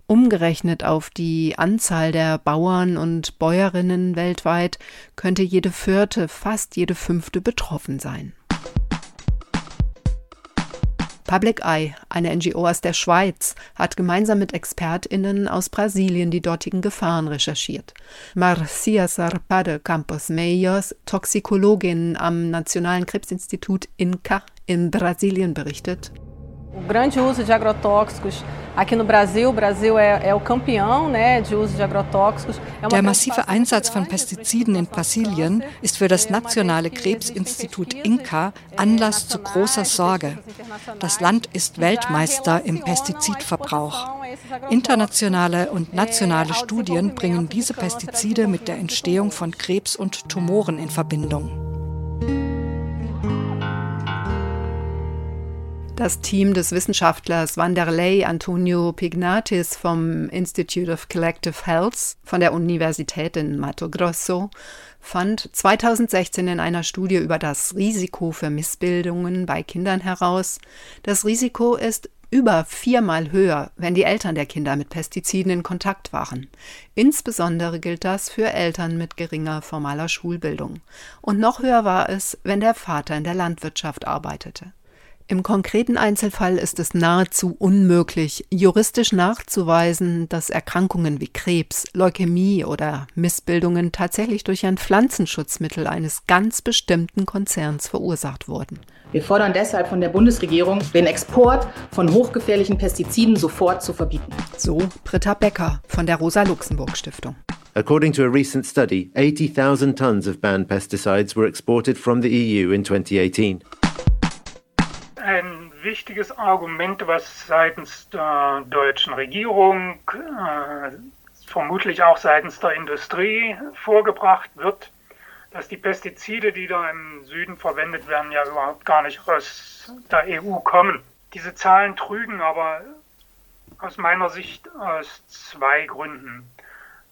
Umgerechnet auf die Anzahl der Bauern und Bäuerinnen weltweit könnte jede vierte, fast jede fünfte betroffen sein. Public Eye, eine NGO aus der Schweiz, hat gemeinsam mit ExpertInnen aus Brasilien die dortigen Gefahren recherchiert. Marcia Sarpade Campos Meios, Toxikologin am Nationalen Krebsinstitut INCA in Brasilien, berichtet. O grande uso de agrotóxicos aqui no Brasil, o Brasil é, é o campeão né, de uso de agrotóxicos. Der massive Einsatz von Pestiziden in Brasilien ist für das nationale Krebsinstitut INCA Anlass zu großer Sorge. Das Land ist Weltmeister im Pestizidverbrauch. Internationale und nationale Studien bringen diese Pestizide mit der Entstehung von Krebs und Tumoren in Verbindung. Das Team des Wissenschaftlers Wanderlei Antonio Pignatis vom Institute of Collective Health von der Universität in Mato Grosso fand 2016 in einer Studie über das Risiko für Missbildungen bei Kindern heraus, das Risiko ist über viermal höher, wenn die Eltern der Kinder mit Pestiziden in Kontakt waren. Insbesondere gilt das für Eltern mit geringer formaler Schulbildung. Und noch höher war es, wenn der Vater in der Landwirtschaft arbeitete. Im konkreten Einzelfall ist es nahezu unmöglich, juristisch nachzuweisen, dass Erkrankungen wie Krebs, Leukämie oder Missbildungen tatsächlich durch ein Pflanzenschutzmittel eines ganz bestimmten Konzerns verursacht wurden. Wir fordern deshalb von der Bundesregierung, den Export von hochgefährlichen Pestiziden sofort zu verbieten. So Britta Becker von der Rosa-Luxemburg-Stiftung. According to a recent study, 80,000 tons of banned pesticides were exported from the EU in 2018 ein wichtiges Argument, was seitens der deutschen Regierung, äh, vermutlich auch seitens der Industrie vorgebracht wird, dass die Pestizide, die da im Süden verwendet werden, ja überhaupt gar nicht aus der EU kommen. Diese Zahlen trügen aber aus meiner Sicht aus zwei Gründen.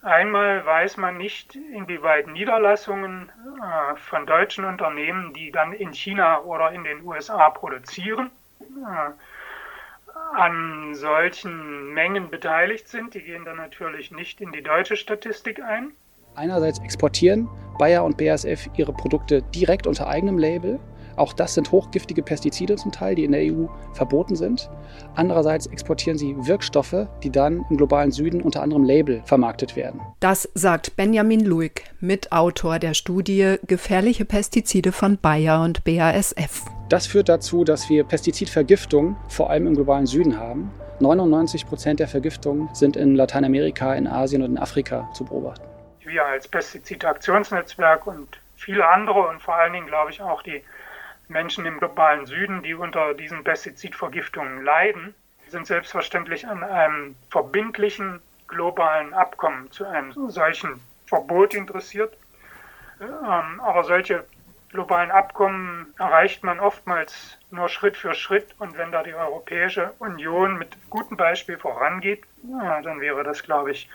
Einmal weiß man nicht, inwieweit Niederlassungen äh, von deutschen Unternehmen, die dann in China oder in den USA produzieren, äh, an solchen Mengen beteiligt sind. Die gehen dann natürlich nicht in die deutsche Statistik ein. Einerseits exportieren Bayer und BASF ihre Produkte direkt unter eigenem Label auch das sind hochgiftige Pestizide zum Teil, die in der EU verboten sind. Andererseits exportieren sie Wirkstoffe, die dann im globalen Süden unter anderem Label vermarktet werden. Das sagt Benjamin Luig, Mitautor der Studie Gefährliche Pestizide von Bayer und BASF. Das führt dazu, dass wir Pestizidvergiftung vor allem im globalen Süden haben. 99 Prozent der Vergiftungen sind in Lateinamerika, in Asien und in Afrika zu beobachten. Wir als Pestizidaktionsnetzwerk und viele andere und vor allen Dingen, glaube ich, auch die Menschen im globalen Süden, die unter diesen Pestizidvergiftungen leiden, sind selbstverständlich an einem verbindlichen globalen Abkommen zu einem solchen Verbot interessiert. Ähm, aber solche globalen Abkommen erreicht man oftmals nur Schritt für Schritt. Und wenn da die Europäische Union mit gutem Beispiel vorangeht, dann wäre das, glaube ich,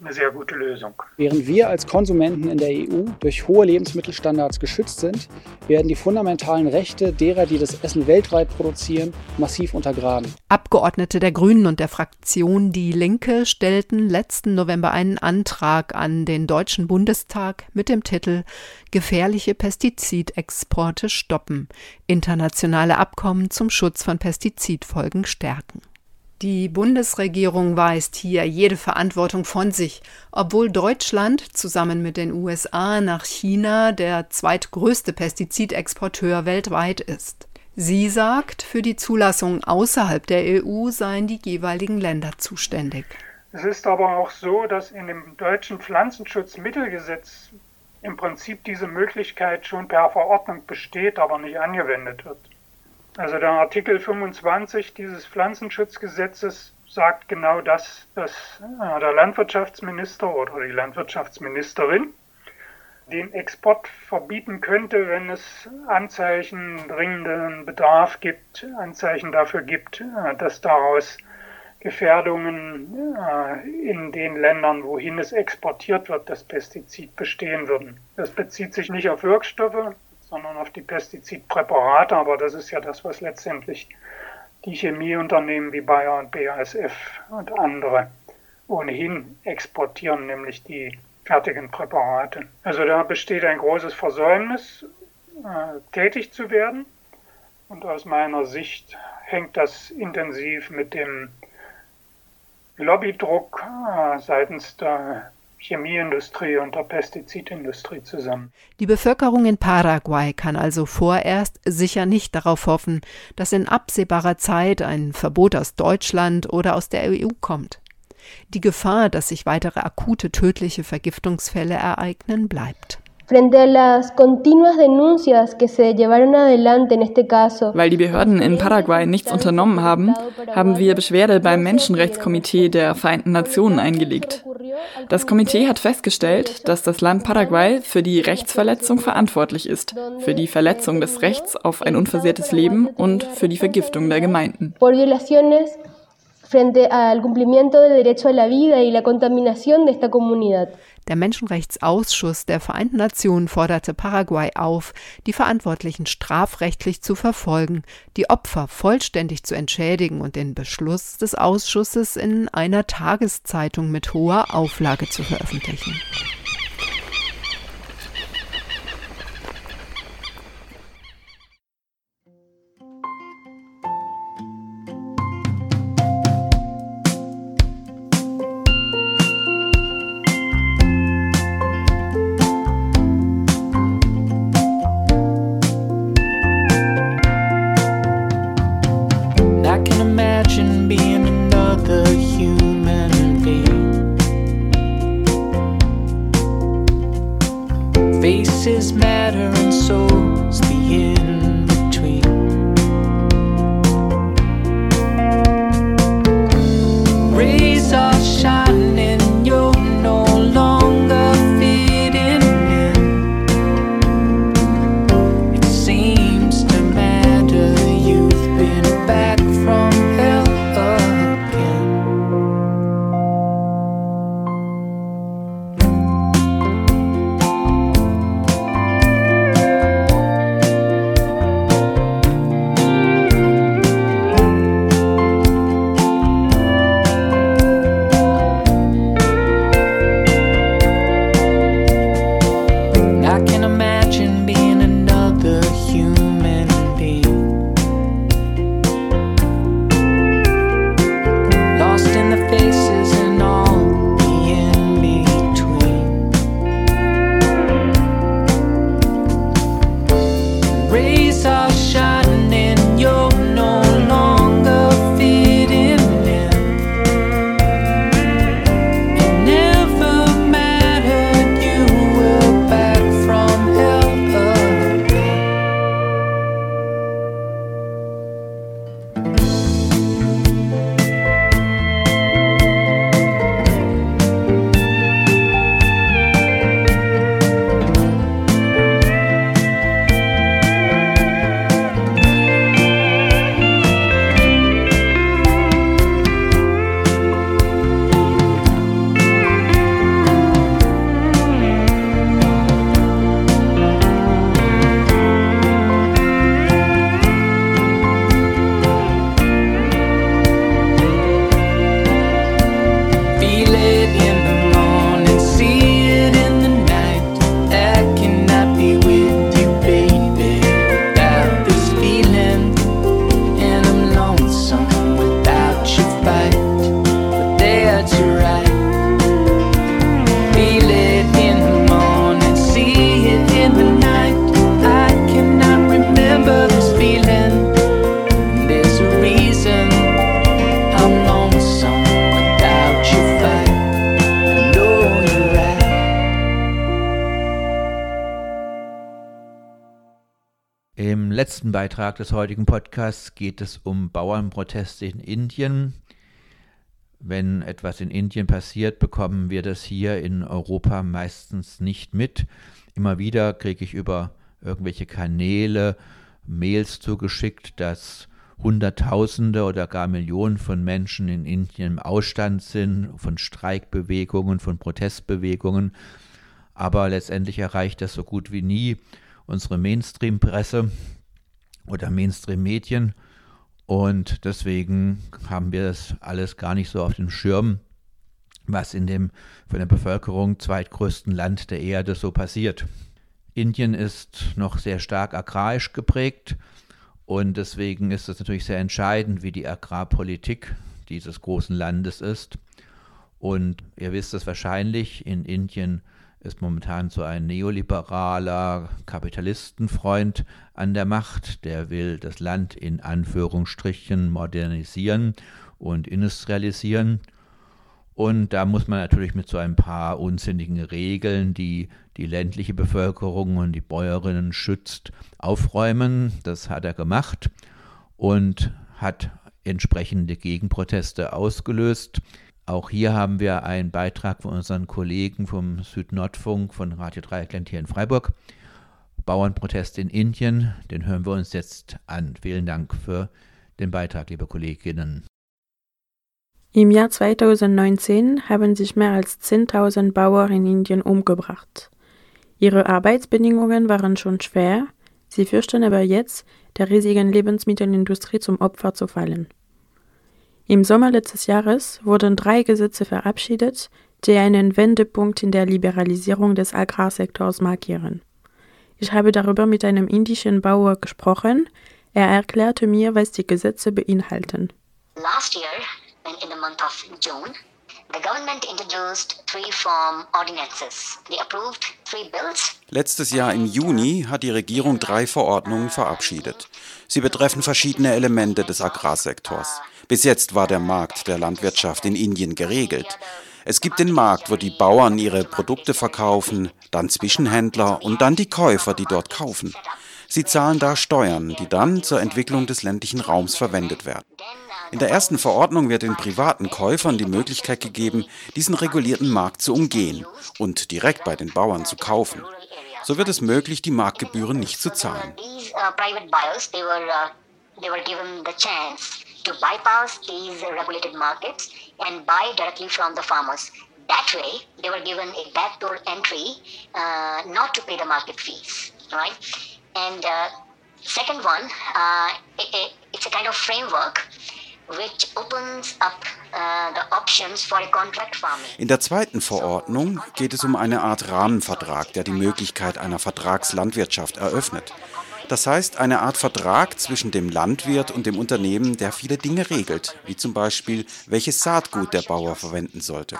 eine sehr gute Lösung. Während wir als Konsumenten in der EU durch hohe Lebensmittelstandards geschützt sind, werden die fundamentalen Rechte derer, die das Essen weltweit produzieren, massiv untergraben. Abgeordnete der Grünen und der Fraktion Die Linke stellten letzten November einen Antrag an den Deutschen Bundestag mit dem Titel Gefährliche Pestizidexporte stoppen. Internationale Abkommen zum Schutz von Pestizidfolgen stärken. Die Bundesregierung weist hier jede Verantwortung von sich, obwohl Deutschland zusammen mit den USA nach China der zweitgrößte Pestizidexporteur weltweit ist. Sie sagt, für die Zulassung außerhalb der EU seien die jeweiligen Länder zuständig. Es ist aber auch so, dass in dem deutschen Pflanzenschutzmittelgesetz im Prinzip diese Möglichkeit schon per Verordnung besteht, aber nicht angewendet wird. Also der Artikel 25 dieses Pflanzenschutzgesetzes sagt genau das, dass äh, der Landwirtschaftsminister oder die Landwirtschaftsministerin den Export verbieten könnte, wenn es Anzeichen dringenden Bedarf gibt, Anzeichen dafür gibt, äh, dass daraus Gefährdungen äh, in den Ländern, wohin es exportiert wird, das Pestizid bestehen würden. Das bezieht sich nicht auf Wirkstoffe, sondern auf die Pestizidpräparate, aber das ist ja das, was letztendlich die Chemieunternehmen wie Bayer und BASF und andere ohnehin exportieren, nämlich die fertigen Präparate. Also da besteht ein großes Versäumnis, äh, tätig zu werden. Und aus meiner Sicht hängt das intensiv mit dem Lobbydruck äh, seitens der Chemieindustrie und der Pestizidindustrie zusammen. Die Bevölkerung in Paraguay kann also vorerst sicher nicht darauf hoffen, dass in absehbarer Zeit ein Verbot aus Deutschland oder aus der EU kommt. Die Gefahr, dass sich weitere akute tödliche Vergiftungsfälle ereignen, bleibt. Frente a las continuas denuncias que se llevaron adelante en este caso. Weil die Behörden in Paraguay nichts unternommen haben, haben wir Beschwerde beim Menschenrechtskomitee der Vereinten Nationen eingelegt. Das Komitee hat festgestellt, dass das Land Paraguay für die Rechtsverletzung verantwortlich ist, für die Verletzung des Rechts auf ein unversehrtes Leben und für die Vergiftung der Gemeinden. Frente al cumplimiento del derecho a la vida y la contaminación de esta comunidad. Der Menschenrechtsausschuss der Vereinten Nationen forderte Paraguay auf, die Verantwortlichen strafrechtlich zu verfolgen, die Opfer vollständig zu entschädigen und den Beschluss des Ausschusses in einer Tageszeitung mit hoher Auflage zu veröffentlichen. Letzten Beitrag des heutigen Podcasts geht es um Bauernproteste in Indien. Wenn etwas in Indien passiert, bekommen wir das hier in Europa meistens nicht mit. Immer wieder kriege ich über irgendwelche Kanäle Mails zugeschickt, dass Hunderttausende oder gar Millionen von Menschen in Indien im Ausstand sind, von Streikbewegungen, von Protestbewegungen. Aber letztendlich erreicht das so gut wie nie unsere Mainstream-Presse oder Mainstream-Medien. Und deswegen haben wir das alles gar nicht so auf dem Schirm, was in dem von der Bevölkerung zweitgrößten Land der Erde so passiert. Indien ist noch sehr stark agrarisch geprägt und deswegen ist es natürlich sehr entscheidend, wie die Agrarpolitik dieses großen Landes ist. Und ihr wisst es wahrscheinlich, in Indien ist momentan so ein neoliberaler Kapitalistenfreund an der Macht, der will das Land in Anführungsstrichen modernisieren und industrialisieren. Und da muss man natürlich mit so ein paar unsinnigen Regeln, die die ländliche Bevölkerung und die Bäuerinnen schützt, aufräumen. Das hat er gemacht und hat entsprechende Gegenproteste ausgelöst. Auch hier haben wir einen Beitrag von unseren Kollegen vom Südnordfunk von Radio Dreieckland hier in Freiburg. Bauernprotest in Indien, den hören wir uns jetzt an. Vielen Dank für den Beitrag, liebe Kolleginnen. Im Jahr 2019 haben sich mehr als 10.000 Bauern in Indien umgebracht. Ihre Arbeitsbedingungen waren schon schwer, sie fürchten aber jetzt, der riesigen Lebensmittelindustrie zum Opfer zu fallen. Im Sommer letztes Jahres wurden drei Gesetze verabschiedet, die einen Wendepunkt in der Liberalisierung des Agrarsektors markieren. Ich habe darüber mit einem indischen Bauer gesprochen. Er erklärte mir, was die Gesetze beinhalten. Last year, in the month of June, the government introduced three farm ordinances. They approved three bills. Letztes Jahr im Juni hat die Regierung drei Verordnungen verabschiedet. Sie betreffen verschiedene Elemente des Agrarsektors. Bis jetzt war der Markt der Landwirtschaft in Indien geregelt. Es gibt den Markt, wo die Bauern ihre Produkte verkaufen, dann Zwischenhändler und dann die Käufer, die dort kaufen. Sie zahlen da Steuern, die dann zur Entwicklung des ländlichen Raums verwendet werden. In der ersten Verordnung wird den privaten Käufern die Möglichkeit gegeben, diesen regulierten Markt zu umgehen und direkt bei den Bauern zu kaufen. So wird es möglich, die Marktgebühren nicht zu zahlen. That way, they were given a backdoor entry uh, not to pay the market fees, right? And uh, second one, uh, it, it, it's a kind of framework Uh, In der zweiten Verordnung geht es um eine Art Rahmenvertrag, der die Möglichkeit einer Vertragslandwirtschaft eröffnet. Das heißt, eine Art Vertrag zwischen dem Landwirt und dem Unternehmen, der viele Dinge regelt, wie zum Beispiel, welches Saatgut der Bauer verwenden sollte.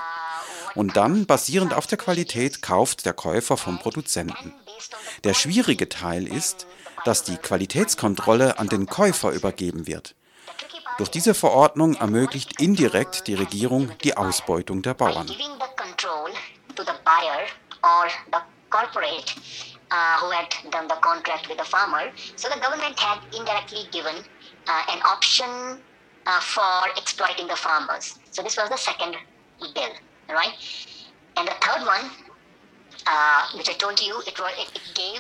Und dann, basierend auf der Qualität, kauft der Käufer vom Produzenten. Der schwierige Teil ist, dass die Qualitätskontrolle an den Käufer übergeben wird. Durch diese Verordnung ermöglicht indirekt die Regierung die Ausbeutung der Bauern. Uh, who had done the contract with the farmer. So the government had indirectly given uh, an option uh, for exploiting the farmers. So this was the second bill, right? And the third one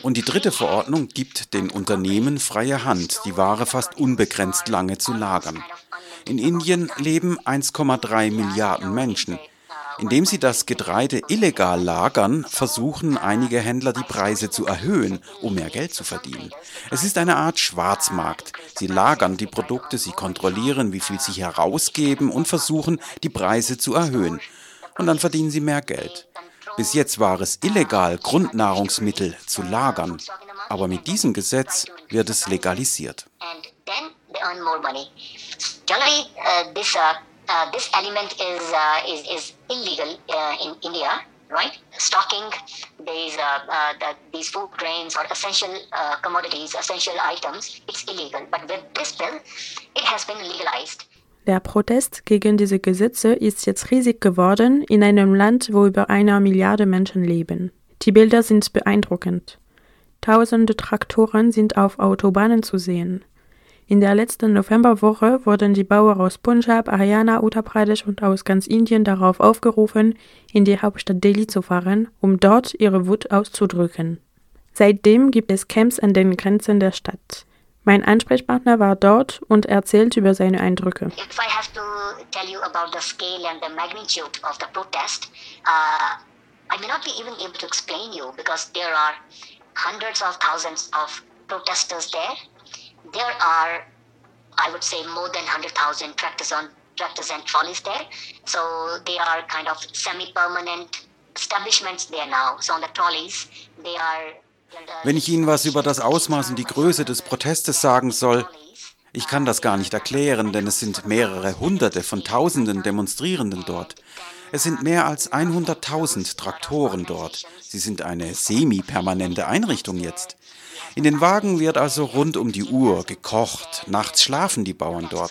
und die dritte Verordnung gibt den Unternehmen freie Hand, die Ware fast unbegrenzt lange zu lagern. In Indien leben 1,3 Milliarden Menschen. Indem sie das Getreide illegal lagern, versuchen einige Händler die Preise zu erhöhen, um mehr Geld zu verdienen. Es ist eine Art Schwarzmarkt. Sie lagern die Produkte, sie kontrollieren, wie viel sie herausgeben und versuchen, die Preise zu erhöhen. Und dann verdienen sie mehr Geld. Bis jetzt war es illegal, Grundnahrungsmittel zu lagern. Aber mit diesem Gesetz wird es legalisiert. Generally, uh, this, uh, uh, this element is, uh, is, is illegal uh, in India, right? Stocking these, uh, uh, the, these food grains or essential uh, commodities, essential items, it's illegal. But with this bill, it has been legalized. Der Protest gegen diese Gesetze ist jetzt riesig geworden in einem Land, wo über eine Milliarde Menschen leben. Die Bilder sind beeindruckend. Tausende Traktoren sind auf Autobahnen zu sehen. In der letzten Novemberwoche wurden die Bauern aus Punjab, Haryana, Uttar Pradesh und aus ganz Indien darauf aufgerufen, in die Hauptstadt Delhi zu fahren, um dort ihre Wut auszudrücken. Seitdem gibt es Camps an den Grenzen der Stadt. Mein Ansprechpartner war dort und erzählt über seine Eindrücke. If I have to tell you about the scale and the magnitude of the protest, uh, I may not be even able to explain you because there are hundreds of thousands of protesters there. There are, I would say, more than 100,000 tractors on tractors and trolleys there. So they are kind of semi-permanent establishments there now. So on the trolleys, they are Wenn ich Ihnen was über das Ausmaß und die Größe des Protestes sagen soll, ich kann das gar nicht erklären, denn es sind mehrere Hunderte von Tausenden Demonstrierenden dort. Es sind mehr als 100.000 Traktoren dort. Sie sind eine semi-permanente Einrichtung jetzt. In den Wagen wird also rund um die Uhr gekocht, nachts schlafen die Bauern dort.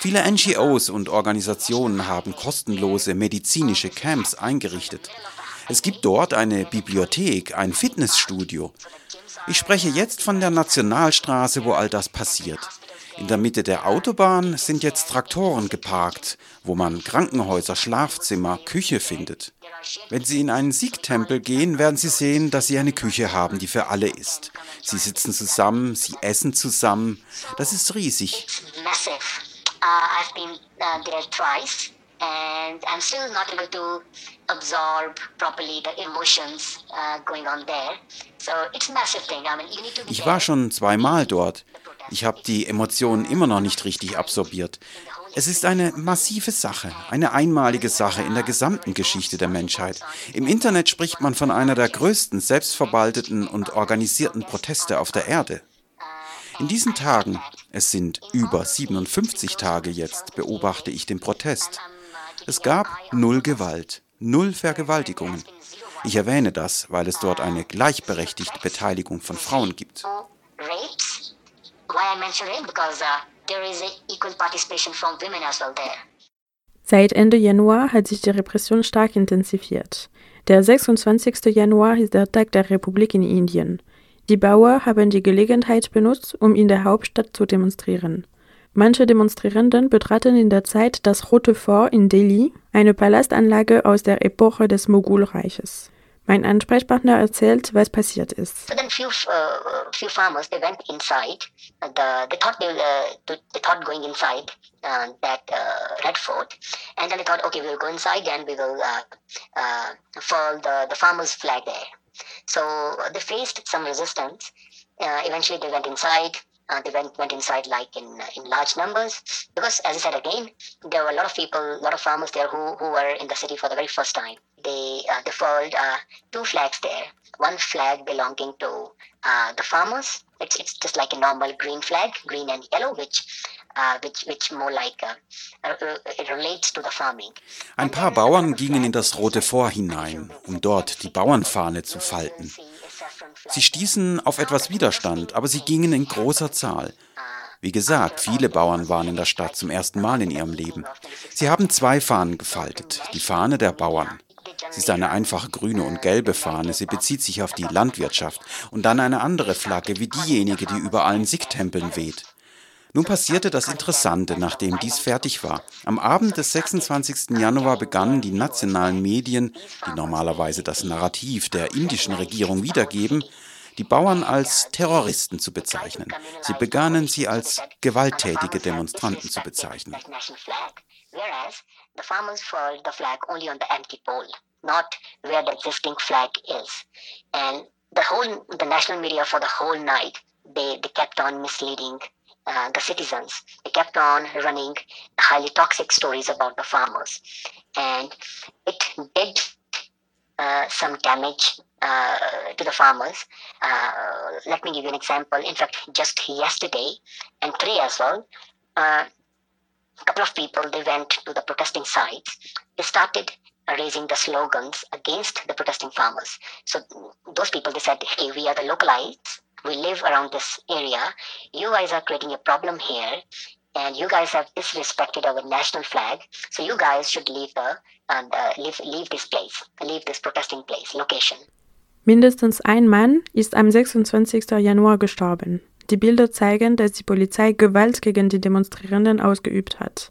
Viele NGOs und Organisationen haben kostenlose medizinische Camps eingerichtet. Es gibt dort eine Bibliothek, ein Fitnessstudio. Ich spreche jetzt von der Nationalstraße, wo all das passiert. In der Mitte der Autobahn sind jetzt Traktoren geparkt, wo man Krankenhäuser, Schlafzimmer, Küche findet. Wenn Sie in einen Sikh-Tempel gehen, werden Sie sehen, dass Sie eine Küche haben, die für alle ist. Sie sitzen zusammen, sie essen zusammen. Das ist riesig. Ich war schon zweimal dort. Ich habe die Emotionen immer noch nicht richtig absorbiert. Es ist eine massive Sache, eine einmalige Sache in der gesamten Geschichte der Menschheit. Im Internet spricht man von einer der größten selbstverwalteten und organisierten Proteste auf der Erde. In diesen Tagen, es sind über 57 Tage jetzt, beobachte ich den Protest. Es gab null Gewalt, null Vergewaltigungen. Ich erwähne das, weil es dort eine gleichberechtigte Beteiligung von Frauen gibt. Why I mention it? Because uh, well. Seit Ende Januar hat sich die Repression stark intensiviert. Der 26. Januar ist der Tag der Republik in Indien. Die Bauern haben die Gelegenheit benutzt, um in der Hauptstadt zu demonstrieren. Manche Demonstrierenden betraten in der Zeit das Rote Fort in Delhi, eine Palastanlage aus der Epoche des Mogulreiches. Mein Ansprechpartner erzählt, was passiert ist. But then few uh, few farmers they went inside. Uh, the, they thought they, uh, they thought going inside uh, that uh, red fort, and then they thought, okay, we'll go inside and we will uh, uh, furl the the farmers' flag there. So uh, they faced some resistance. Uh, eventually, they went inside. Uh, they went went inside like in in large numbers because, as I said again, there were a lot of people, a lot of farmers there who, who were in the city for the very first time. They uh, they furled uh, two flags there. One flag belonging to uh, the farmers. It's it's just like a normal green flag, green and yellow, which uh, which which more like uh, uh, it relates to the farming. Ein paar Bauern gingen in das Rote Fort hinein, um dort die Bauernfahne zu falten. Sie stießen auf etwas Widerstand, aber sie gingen in großer Zahl. Wie gesagt, viele Bauern waren in der Stadt zum ersten Mal in ihrem Leben. Sie haben zwei Fahnen gefaltet, die Fahne der Bauern. Sie ist eine einfache grüne und gelbe Fahne, sie bezieht sich auf die Landwirtschaft und dann eine andere Flagge wie diejenige, die über allen Sikh-Tempeln weht. Nun passierte das Interessante, nachdem dies fertig war. Am Abend des 26. Januar begannen die nationalen Medien, die normalerweise das Narrativ der indischen Regierung wiedergeben, die Bauern als Terroristen zu bezeichnen. Sie begannen sie als gewalttätige Demonstranten zu bezeichnen. The whole, the national media for the whole night, they, they kept on misleading uh, the citizens. They kept on running highly toxic stories about the farmers. And it did uh, some damage uh, to the farmers. Uh, let me give you an example. In fact, just yesterday and today as well, uh, a couple of people they went to the protesting sites. They started raising the slogans against the protesting farmers. So those people they said, "Hey, we are the localites. We live around this area. You guys are creating a problem here." And you guys have disrespected our national flag, so you guys should leave the and uh, leave leave this place, leave this protesting place, location. Mindestens ein Mann ist am 26. Januar gestorben. Die Bilder zeigen, dass die Polizei Gewalt gegen die Demonstrierenden ausgeübt hat.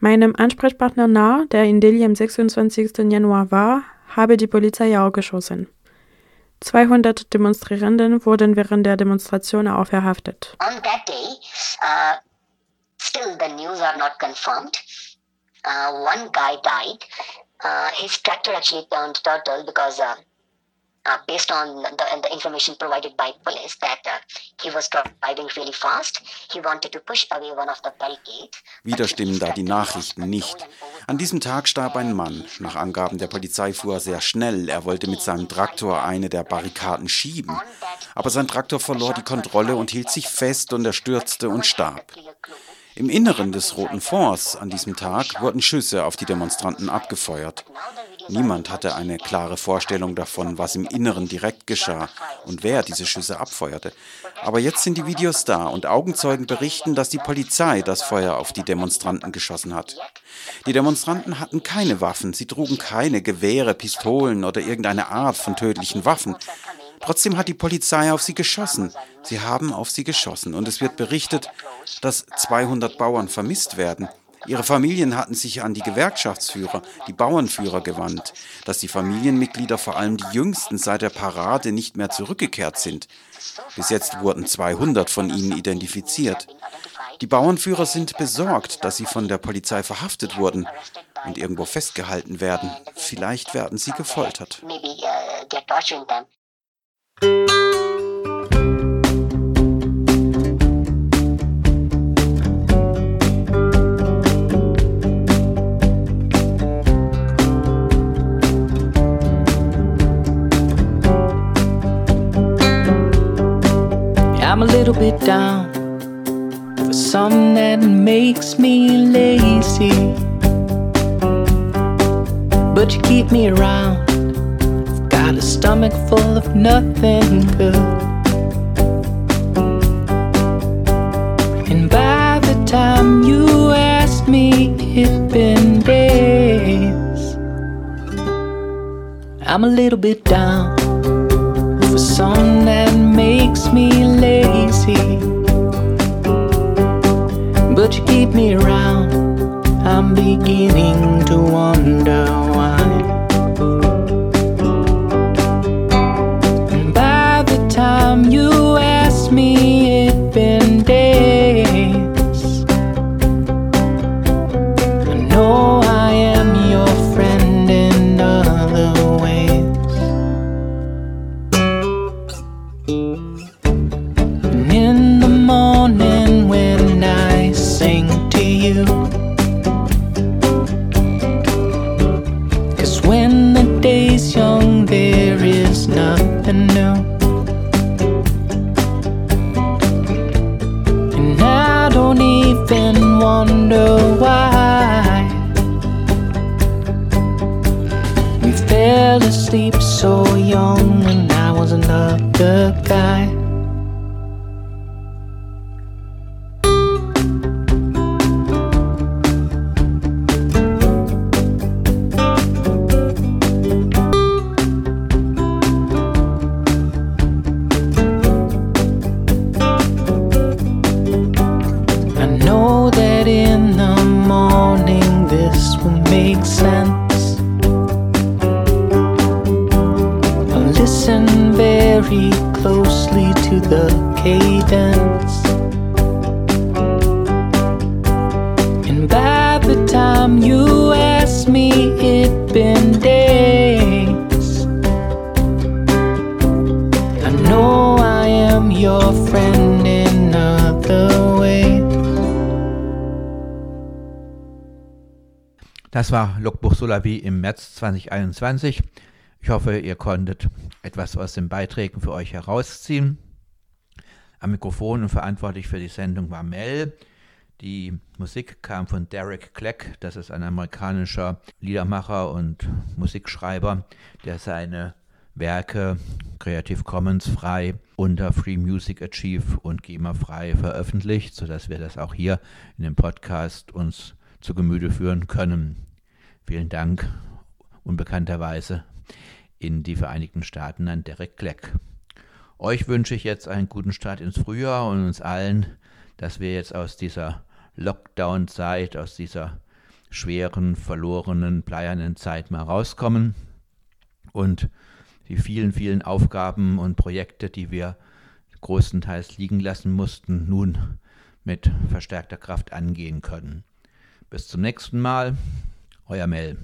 Meinem Ansprechpartner nahe, der in Delhi am 26. Januar war, habe die Polizei auch geschossen. 200 Demonstrierenden wurden während der Demonstration auch verhaftet. On that day, uh, still the news are not confirmed. Uh, one guy died. Uh, his tractor actually turned turtle because uh, uh, based on the, the, information provided by police that uh, he was driving really fast. He wanted to push away one of the barricades. Wieder stimmen da die Nachrichten nicht. An diesem Tag starb ein Mann. Nach Angaben der Polizei fuhr er sehr schnell. Er wollte mit seinem Traktor eine der Barrikaden schieben. Aber sein Traktor verlor die Kontrolle und hielt sich fest und er stürzte und starb. Im Inneren des Roten Fonds an diesem Tag wurden Schüsse auf die Demonstranten abgefeuert. Niemand hatte eine klare Vorstellung davon, was im Inneren direkt geschah und wer diese Schüsse abfeuerte. Aber jetzt sind die Videos da und Augenzeugen berichten, dass die Polizei das Feuer auf die Demonstranten geschossen hat. Die Demonstranten hatten keine Waffen, sie trugen keine Gewehre, Pistolen oder irgendeine Art von tödlichen Waffen. Trotzdem hat die Polizei auf sie geschossen. Sie haben auf sie geschossen und es wird berichtet, dass 200 Bauern vermisst werden. Ihre Familien hatten sich an die Gewerkschaftsführer, die Bauernführer gewandt, dass die Familienmitglieder, vor allem die jüngsten, seit der Parade nicht mehr zurückgekehrt sind. Bis jetzt wurden 200 von ihnen identifiziert. Die Bauernführer sind besorgt, dass sie von der Polizei verhaftet wurden und irgendwo festgehalten werden. Vielleicht werden sie gefoltert. A little bit down for something that makes me lazy. But you keep me around got a stomach full of nothing good. And by the time you asked me, it'd been days. I'm a little bit down for something that makes me lazy. But you keep me around, I'm beginning to wonder war Logbuch Solavi im März 2021. Ich hoffe, ihr konntet etwas aus den Beiträgen für euch herausziehen. Am Mikrofon und verantwortlich für die Sendung war Mel. Die Musik kam von Derek Kleck, das ist ein amerikanischer Liedermacher und Musikschreiber, der seine Werke Creative Commons frei unter Free Music Achieve und GEMA frei veröffentlicht, sodass wir das auch hier in dem Podcast uns zu Gemüte führen können. Vielen Dank unbekannterweise in die Vereinigten Staaten an Derek Kleck. Euch wünsche ich jetzt einen guten Start ins Frühjahr und uns allen, dass wir jetzt aus dieser Lockdown-Zeit, aus dieser schweren, verlorenen, bleiernen Zeit mal rauskommen und die vielen, vielen Aufgaben und Projekte, die wir großenteils liegen lassen mussten, nun mit verstärkter Kraft angehen können. Bis zum nächsten Mal, euer Mel.